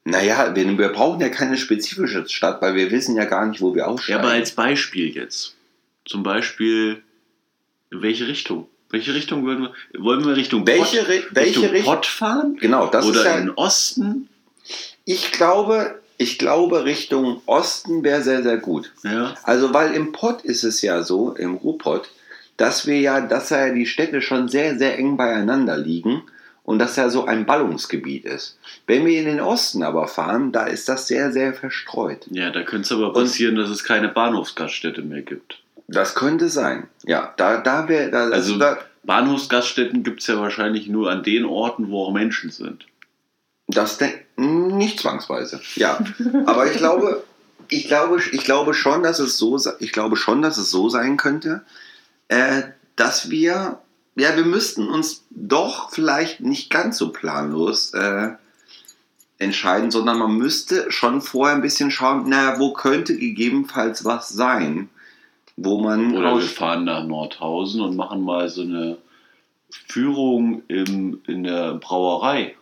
Naja, wir, wir brauchen ja keine spezifische Stadt, weil wir wissen ja gar nicht, wo wir
Ja,
aussteigen.
aber als Beispiel jetzt. Zum Beispiel, in welche Richtung? Welche Richtung wollen wir? Wollen wir Richtung
welche,
Pott,
Ri- welche
Richtung
Richtung?
Pott fahren?
Genau, das
Oder
ist ja.
in Osten?
Ich glaube, ich glaube, Richtung Osten wäre sehr, sehr gut.
Ja.
Also, weil im Pott ist es ja so, im Ruhrpott, dass wir ja, dass ja die Städte schon sehr, sehr eng beieinander liegen und dass ja so ein Ballungsgebiet ist. Wenn wir in den Osten aber fahren, da ist das sehr, sehr verstreut.
Ja, da könnte es aber passieren, dass es keine Bahnhofsgaststätte mehr gibt.
Das könnte sein. Ja, da, da wäre, da,
Also
da,
Bahnhofsgaststätten gibt es ja wahrscheinlich nur an den Orten, wo auch Menschen sind.
das nicht zwangsweise. Ja, aber ich glaube, ich glaube, ich glaube schon, dass es so, ich glaube schon, dass es so sein könnte, äh, dass wir, ja, wir müssten uns doch vielleicht nicht ganz so planlos äh, entscheiden, sondern man müsste schon vorher ein bisschen schauen, na, wo könnte gegebenenfalls was sein, wo man
Oder wir fahren nach Nordhausen und machen mal so eine Führung im, in der Brauerei,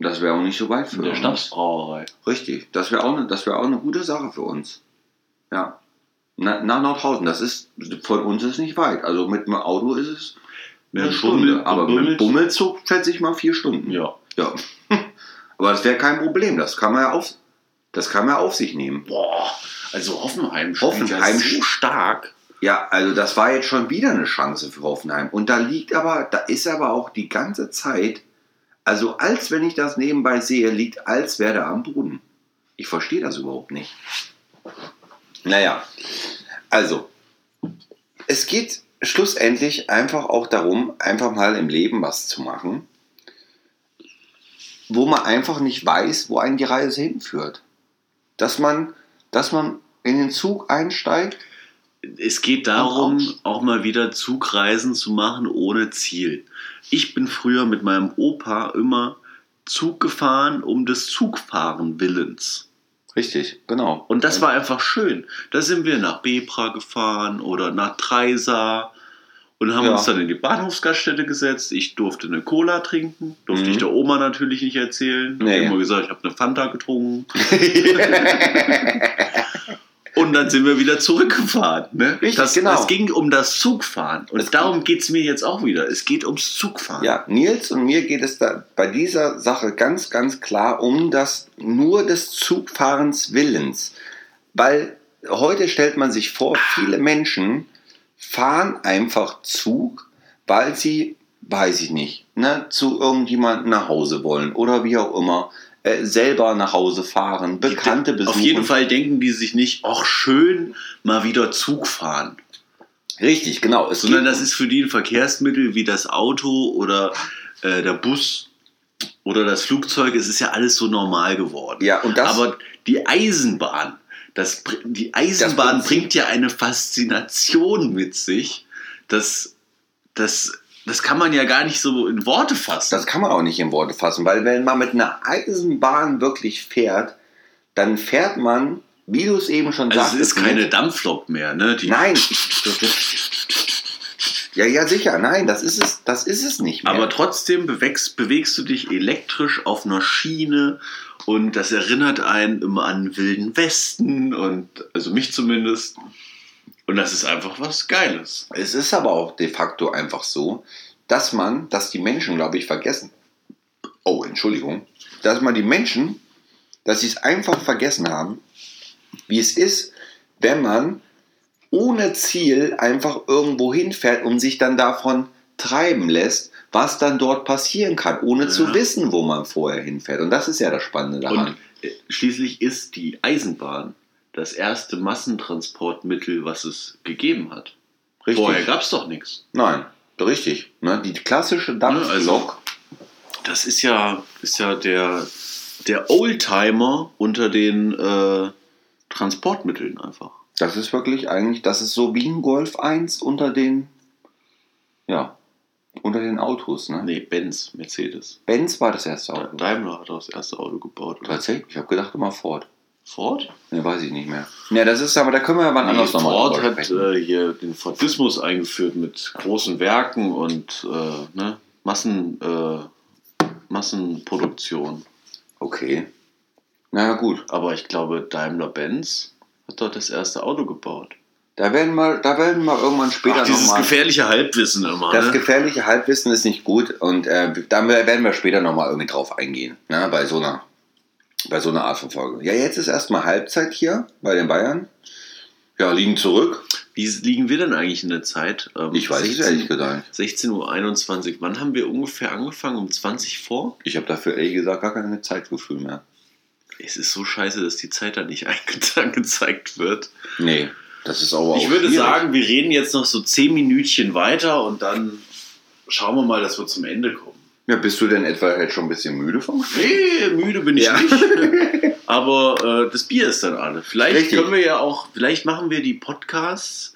das wäre auch nicht so weit für
in der
uns.
Schnapsbrauerei.
Richtig, das wäre auch, das wär auch eine gute Sache für uns. Ja. Na, nach Nordhausen, das ist, von uns ist nicht weit. Also mit dem Auto ist es
Mit
eine
dem
Stunde.
Bummel-
aber
Bummelzug-
mit dem Bummelzug schätze ich mal vier Stunden.
Ja.
ja. aber das wäre kein Problem, das kann man ja auf, das kann man auf sich nehmen.
Boah, also Hoffenheim
Hoffenheim
so stark.
Ja, also das war jetzt schon wieder eine Chance für Hoffenheim. Und da liegt aber, da ist aber auch die ganze Zeit, also als wenn ich das nebenbei sehe, liegt als wäre am Boden. Ich verstehe das überhaupt nicht. Naja, also, es geht schlussendlich einfach auch darum, einfach mal im Leben was zu machen, wo man einfach nicht weiß, wo einen die Reise hinführt. Dass man, dass man in den Zug einsteigt
Es geht darum, auch mal wieder Zugreisen zu machen ohne Ziel. Ich bin früher mit meinem Opa immer Zug gefahren um des Zugfahren Willens.
Richtig, genau.
Und das war einfach schön. Da sind wir nach Bebra gefahren oder nach Treisa und haben
Ja.
uns dann in die Bahnhofsgaststätte gesetzt. Ich durfte eine Cola trinken, durfte
Mhm.
ich der Oma natürlich nicht erzählen. Ich
Nee.
habe immer gesagt, ich habe eine Fanta getrunken. Und dann sind wir wieder zurückgefahren. Ne?
Richtig,
das,
genau.
Es ging um das Zugfahren. Und
Es
darum geht es mir jetzt auch wieder. Es geht ums Zugfahren.
Ja, Nils und mir geht es da bei dieser Sache ganz, ganz klar um das nur des Zugfahrens Willens. Weil heute stellt man sich vor, viele Menschen fahren einfach Zug, weil sie, weiß ich nicht, ne, zu irgendjemandem nach Hause wollen oder wie auch immer, äh, selber nach Hause fahren, Bekannte besuchen.
Auf jeden Fall denken die sich nicht, ach schön, mal wieder Zug fahren.
Richtig, genau. Es
Sondern das ist für die ein Verkehrsmittel wie das Auto oder äh, der Bus oder das Flugzeug. Es ist ja alles so normal geworden.
Ja, und das-
Aber die Eisenbahn, das, die Eisenbahn
Das
bringt ja eine Faszination mit sich, dass das, das kann man ja gar nicht so in Worte fassen.
Das kann man auch nicht in Worte fassen, weil wenn man mit einer Eisenbahn wirklich fährt, dann fährt man, wie du es eben schon
also es
sagtest,
ist keine
mit-
Dampflok mehr, ne? Die,
Nein. Ja, ja, sicher. Nein, das ist es, das ist es nicht mehr.
Aber trotzdem bewegst, bewegst du dich elektrisch auf einer Schiene und das erinnert einen immer an Wilden Westen und also mich zumindest. Und das ist einfach was Geiles.
es ist aber auch de facto einfach so, dass man, dass die Menschen, glaube ich, vergessen. Oh, Entschuldigung. Dass man die Menschen, dass sie es einfach vergessen haben, wie es ist, wenn man ohne Ziel einfach irgendwo hinfährt und sich dann davon treiben lässt, was dann dort passieren kann, ohne
Ja.
zu wissen, wo man vorher hinfährt. Und das ist ja das Spannende daran.
Und schließlich ist die Eisenbahn das erste Massentransportmittel, was es gegeben hat.
Richtig.
Vorher gab es doch nichts.
Nein, richtig. Ne? Die klassische Dampflok.
also- Das ist ja, ist ja der, der Oldtimer unter den äh, Transportmitteln einfach.
Das ist wirklich eigentlich, das ist so wie ein Golf 1 unter den, ja, unter den Autos. Ne?
Nee, Benz, Mercedes.
Benz war das erste Auto.
Daimler hat auch das erste Auto gebaut. Oder?
Tatsächlich? Ich habe gedacht immer Ford.
Ford?
Ne, weiß ich nicht mehr. Ja, das ist aber, da können wir ja wann
Nee,
anders nochmal
Ford hat äh, hier den Fordismus eingeführt mit großen Werken und äh, ne, Massen, äh, Massenproduktion.
Okay. Na ja, gut.
Aber ich glaube, Daimler-Benz hat dort das erste Auto gebaut.
Da werden wir, da werden wir irgendwann später
Ach, dieses
nochmal.
gefährliche Halbwissen immer.
Das
ne?
gefährliche Halbwissen ist nicht gut und äh, da werden wir später nochmal irgendwie drauf eingehen, ne, bei so einer bei so einer Art von Folge. Ja, jetzt ist erstmal Halbzeit hier bei den Bayern. Ja, liegen zurück.
Wie liegen wir denn eigentlich in der Zeit? Ähm,
Ich weiß es ehrlich gesagt.
16.21 Uhr. Wann haben wir ungefähr angefangen? Um 20 vor?
Ich habe dafür ehrlich gesagt gar kein Zeitgefühl mehr.
Es ist so scheiße, dass die Zeit da nicht angezeigt wird.
Nee, das ist aber auch
Ich würde
schwierig.
sagen, wir reden jetzt noch so 10 Minütchen weiter und dann schauen wir mal, dass wir zum Ende kommen.
Ja, bist du denn etwa jetzt schon ein bisschen müde vom Spiel?
Nee, müde bin ich
Ja.
nicht. Aber äh, das Bier ist dann alle. Vielleicht
Richtig.
können wir ja auch, vielleicht machen wir die Podcasts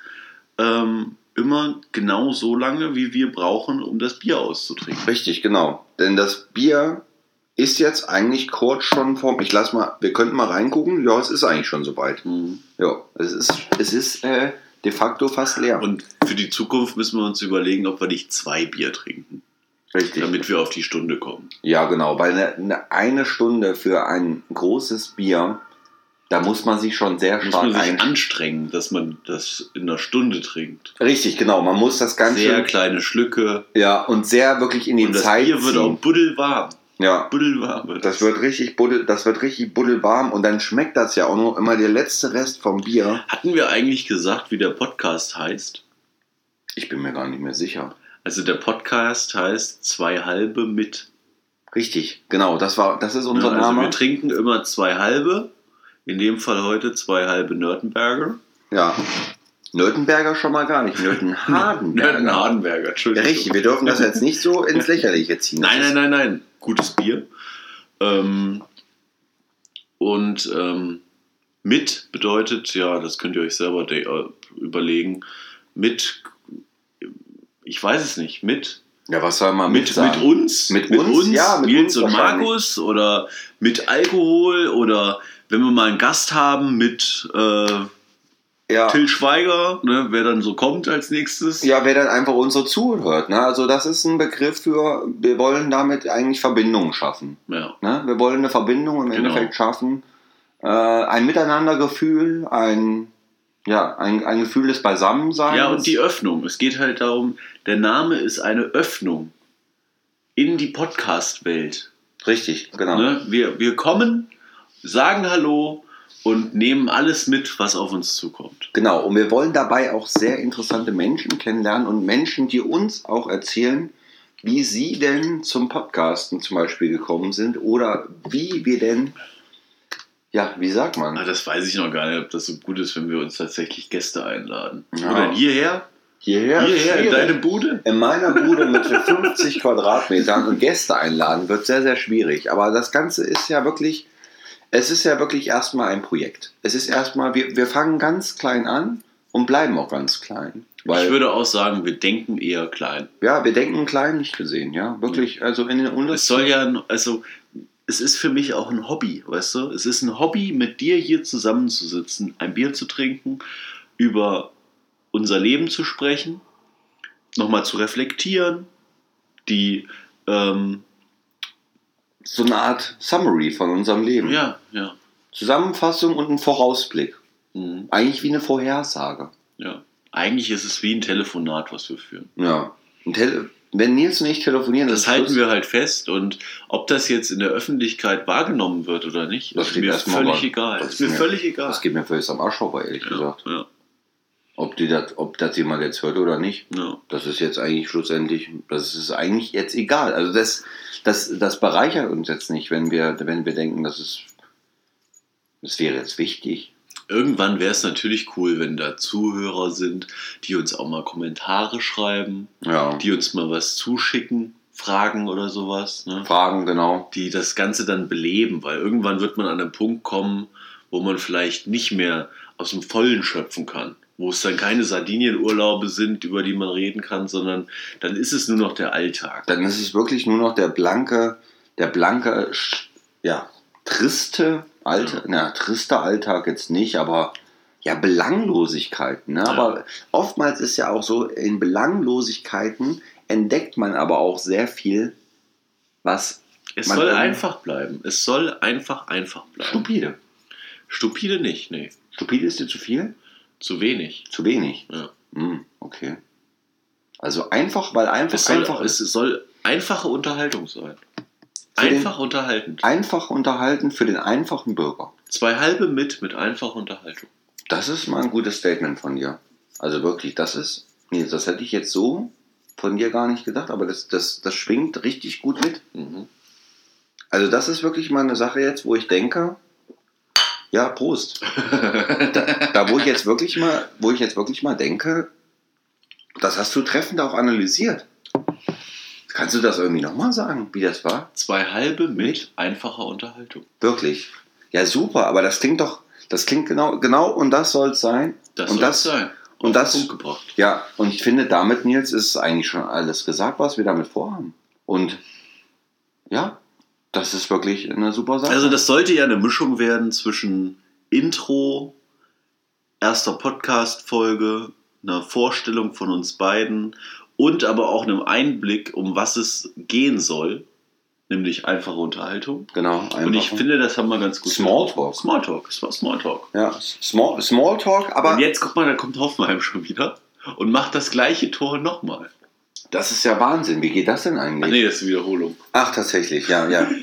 ähm, immer genau so lange, wie wir brauchen, um das Bier auszutrinken.
Richtig, genau. Denn das Bier ist jetzt eigentlich kurz schon vom. Ich lass mal, wir könnten mal reingucken. Ja, es ist eigentlich schon soweit.
Mhm.
Ja, es ist, es ist äh, de facto fast leer.
Und für die Zukunft müssen wir uns überlegen, ob wir nicht zwei Bier trinken,
Richtig.
damit wir auf die Stunde kommen.
Ja, genau. Weil eine, eine, eine Stunde für ein großes Bier, da muss man sich schon sehr
Muss
stark
man sich
ein.
anstrengen, dass man das in einer Stunde trinkt.
Richtig, genau. Man muss das Ganze.
Sehr kleine Schlücke.
ja, und sehr wirklich in die
Und das
Zeit.
Bier wird
ziehen.
auch buddelwarm.
Ja.
Buddelwarm wird
Das wird richtig buddel, das wird richtig buddelwarm und dann schmeckt das ja auch noch immer der letzte Rest vom Bier.
Hatten wir eigentlich gesagt, wie der Podcast heißt?
Ich bin mir gar nicht mehr sicher.
Also der Podcast heißt Zwei halbe mit.
Richtig, genau, das war, das ist unser
Ja, also
Name.
wir trinken immer zwei halbe. In dem Fall heute zwei halbe Nörtenberger.
Ja. Nötenberger schon mal gar nicht.
Nörtenhardenberger,
Ja,
Entschuldigung.
richtig, wir dürfen das jetzt nicht so ins Lächerliche ziehen.
Nein, nein, nein, nein. Gutes Bier. Ähm, und ähm, mit bedeutet, ja, das könnt ihr euch selber äh, überlegen. Mit, ich weiß es nicht, mit
ja, was soll man
mit,
mit, sagen?
mit uns,
Mit uns? Ja, mit
Nils
uns
und. Markus oder mit Alkohol oder wenn wir mal einen Gast haben mit äh,
Ja.
Till Schweiger, ne, wer dann so kommt als nächstes.
ja, wer dann einfach unsere zuhört. Ne? Also das ist ein Begriff für, wir wollen damit eigentlich Verbindungen schaffen.
Ja.
Ne? Wir wollen eine Verbindung im
Genau.
Endeffekt schaffen. Äh, ein Miteinandergefühl, ein, ja, ein, ein Gefühl des Beisammenseins.
ja, und die Öffnung. Es geht halt darum, der Name ist eine Öffnung in die Podcast-Welt.
Richtig, genau.
Ne? Wir, wir kommen, sagen Hallo und nehmen alles mit, was auf uns zukommt.
Genau, und wir wollen dabei auch sehr interessante Menschen kennenlernen und Menschen, die uns auch erzählen, wie sie denn zum Podcasten zum Beispiel gekommen sind oder wie wir denn, ja, wie sagt
Ah,
man?
das weiß ich noch gar nicht, ob das so gut ist, wenn wir uns tatsächlich Gäste einladen.
Ja.
Oder hierher?
Hierher,
Hierher in deine Bude?
In meiner Bude mit 50 Quadratmetern und Gäste einladen wird sehr, sehr schwierig. Aber das Ganze ist ja wirklich, es ist ja wirklich erstmal ein Projekt. Es ist erstmal, wir, wir fangen ganz klein an und bleiben auch ganz klein. Weil,
ich würde auch sagen, wir denken eher klein.
ja, wir denken klein nicht gesehen, ja. Wirklich, also in den
Es
Unterschied.
soll ja, also es ist für mich auch ein Hobby, weißt du? Es ist ein Hobby, mit dir hier zusammenzusitzen, ein Bier zu trinken, über unser Leben zu sprechen, nochmal zu reflektieren, die, ähm,
So eine Art Summary von unserem Leben.
ja, ja,
Zusammenfassung und ein Vorausblick.
mhm,
Eigentlich wie eine Vorhersage.
ja. Eigentlich ist es wie ein Telefonat, was wir führen.
Ja. Und Tele wenn Nils und ich telefonieren,
Das
ist
halten wir halt fest und ob das jetzt in der Öffentlichkeit wahrgenommen wird oder nicht,
Das
ist mir völlig
mal-
egal.
das
Ist mir völlig egal.
Das geht mir völlig am Arsch vorbei, ehrlich
ja,
gesagt.
ja,
Ob, die das, ob das jemand jetzt hört oder nicht,
ja.
das ist jetzt eigentlich schlussendlich, das ist eigentlich jetzt egal. Also das, das, das bereichert uns jetzt nicht, wenn wir, wenn wir denken, das ist, das wäre jetzt wichtig.
Irgendwann wäre es natürlich cool, wenn da Zuhörer sind, die uns auch mal Kommentare schreiben,
Ja.
die uns mal was zuschicken, Fragen oder sowas, ne?
Fragen, genau.
die das Ganze dann beleben, weil irgendwann wird man an einen Punkt kommen, wo man vielleicht nicht mehr aus dem Vollen schöpfen kann, wo es dann keine Sardinienurlaube sind, über die man reden kann, sondern dann ist es nur noch der Alltag.
Dann ist es wirklich nur noch der blanke, der blanke, ja, triste, alte, na, triste Alltag jetzt nicht, aber ja, Belanglosigkeiten. Ne?
Ja.
Aber oftmals ist ja auch so, in Belanglosigkeiten entdeckt man aber auch sehr viel, was
Es soll einfach bleiben. Es soll einfach einfach bleiben.
stupide.
Stupide nicht, nee.
Stupide ist dir zu viel?
Zu wenig.
Zu wenig.
Ja.
Hm, okay. Also einfach, weil einfach
Es soll,
einfach
es
ist.
soll einfache Unterhaltung sein.
Für den-
Einfach unterhaltend.
Einfach unterhalten für den einfachen Bürger.
Zwei halbe mit mit einfacher Unterhaltung.
Das ist mal ein gutes Statement von dir. Also wirklich, das ist. Nee, das hätte ich jetzt so von dir gar nicht gedacht, aber das, das, das schwingt richtig gut mit.
Mhm.
Also, das ist wirklich mal eine Sache jetzt, wo ich denke, ja, Prost. da, da wo ich jetzt wirklich mal, wo ich jetzt wirklich mal denke, das hast du treffend auch analysiert. Kannst du das irgendwie nochmal sagen, wie das war?
Zwei halbe mit einfacher Unterhaltung.
Wirklich. Ja, super, aber das klingt doch, das klingt genau, genau und das soll es sein.
Das
und
soll es sein.
und
Auf den
das-. Ja, und ich finde, damit, Nils, ist eigentlich schon alles gesagt, was wir damit vorhaben. Und ja, das ist wirklich eine super Sache.
Also das sollte ja eine Mischung werden zwischen Intro, erster Podcast-Folge, einer Vorstellung von uns beiden und aber auch einem Einblick, um was es gehen soll, nämlich einfache Unterhaltung.
genau. Einfach.
Und ich finde, das haben wir ganz gut
Smalltalk.
Smalltalk, es war Smalltalk.
ja, Small, Smalltalk, aber
Und jetzt guck mal, da kommt Hoffenheim schon wieder und macht das gleiche Tor nochmal.
das ist ja Wahnsinn. Wie geht das denn
Ach
eigentlich?
nee, das ist eine Wiederholung.
Ach, tatsächlich, ja, ja.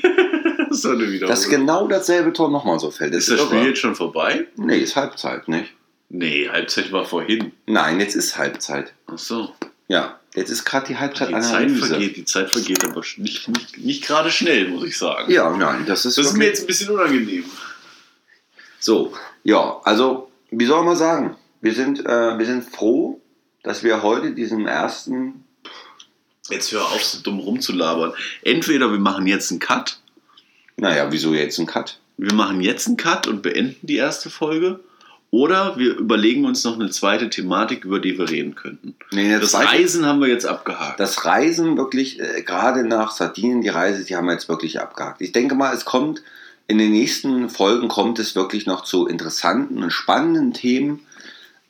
Das ist eine Wiederholung.
Dass genau dasselbe Tor nochmal so fällt.
ist das
irre.
Spiel jetzt schon vorbei?
Nee, ist Halbzeit, nicht?
Nee, Halbzeit war vorhin.
Nein, jetzt ist Halbzeit.
Ach so.
Ja, jetzt ist gerade die
Die Zeit vergeht, die Zeit vergeht aber nicht, nicht, nicht gerade schnell, muss ich sagen.
Ja, nein, das ist,
Das ist mir jetzt ein bisschen unangenehm.
So, ja, also, wie soll man sagen? Wir sind, äh, wir sind froh, dass wir heute diesen ersten.
Jetzt hör auf, so dumm rumzulabern. Entweder wir machen jetzt einen Cut,
Naja, wieso jetzt einen Cut?
wir machen jetzt einen Cut und beenden die erste Folge, oder wir überlegen uns noch eine zweite Thematik, über die wir reden könnten.
Nee,
Das
zweite-
Reisen haben wir jetzt abgehakt.
das Reisen wirklich, äh, gerade nach Sardinien, die Reise, die haben wir jetzt wirklich abgehakt. Ich denke mal, es kommt, in den nächsten Folgen kommt es wirklich noch zu interessanten und spannenden Themen,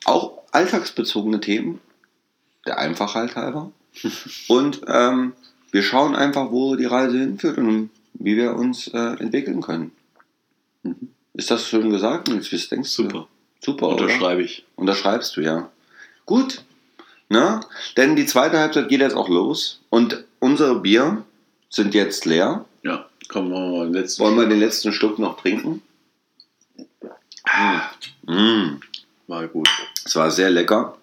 auch alltagsbezogene Themen, der Einfachheit halber. Und ähm, wir schauen einfach, wo die Reise hinführt und wie wir uns äh, entwickeln können.
Mhm.
Ist das schön gesagt, Nils? Wie denkst du?
Super.
Oder?
Unterschreibe ich.
Unterschreibst du, ja. Gut. Ne? Denn die zweite Halbzeit geht jetzt auch los. Und unsere Bier sind jetzt leer.
Ja, komm, machen wir mal den letzten.
Wollen wir den letzten Schluck noch trinken? Mm.
Mal gut.
Es war sehr lecker.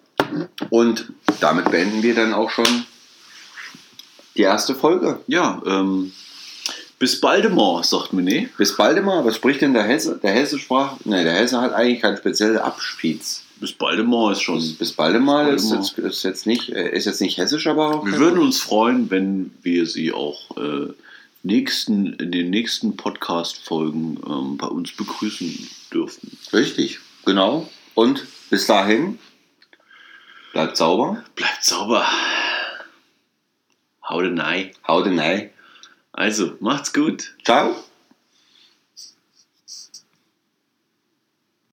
Und damit beenden wir dann auch schon die erste Folge.
Ja, ähm, bis baldemar, sagt mir ne?
Bis bald immer. Was spricht denn der Hesse? Der Hesse sprach. Ne, der Hesse hat eigentlich keinen speziellen Abschieds,
bis bald mal ist schon.
Bis, bis bald mal.
Bis
Ist, jetzt, ist, jetzt nicht, äh, ist jetzt nicht hessisch, aber auch.
Wir würden uns freuen, wenn wir Sie auch äh, nächsten, in den nächsten Podcast-Folgen ähm, bei uns begrüßen dürften.
Richtig, genau. Und bis dahin, bleibt sauber,
Bleibt sauber. Haut rein.
haut rein.
Also, macht's gut.
Ciao.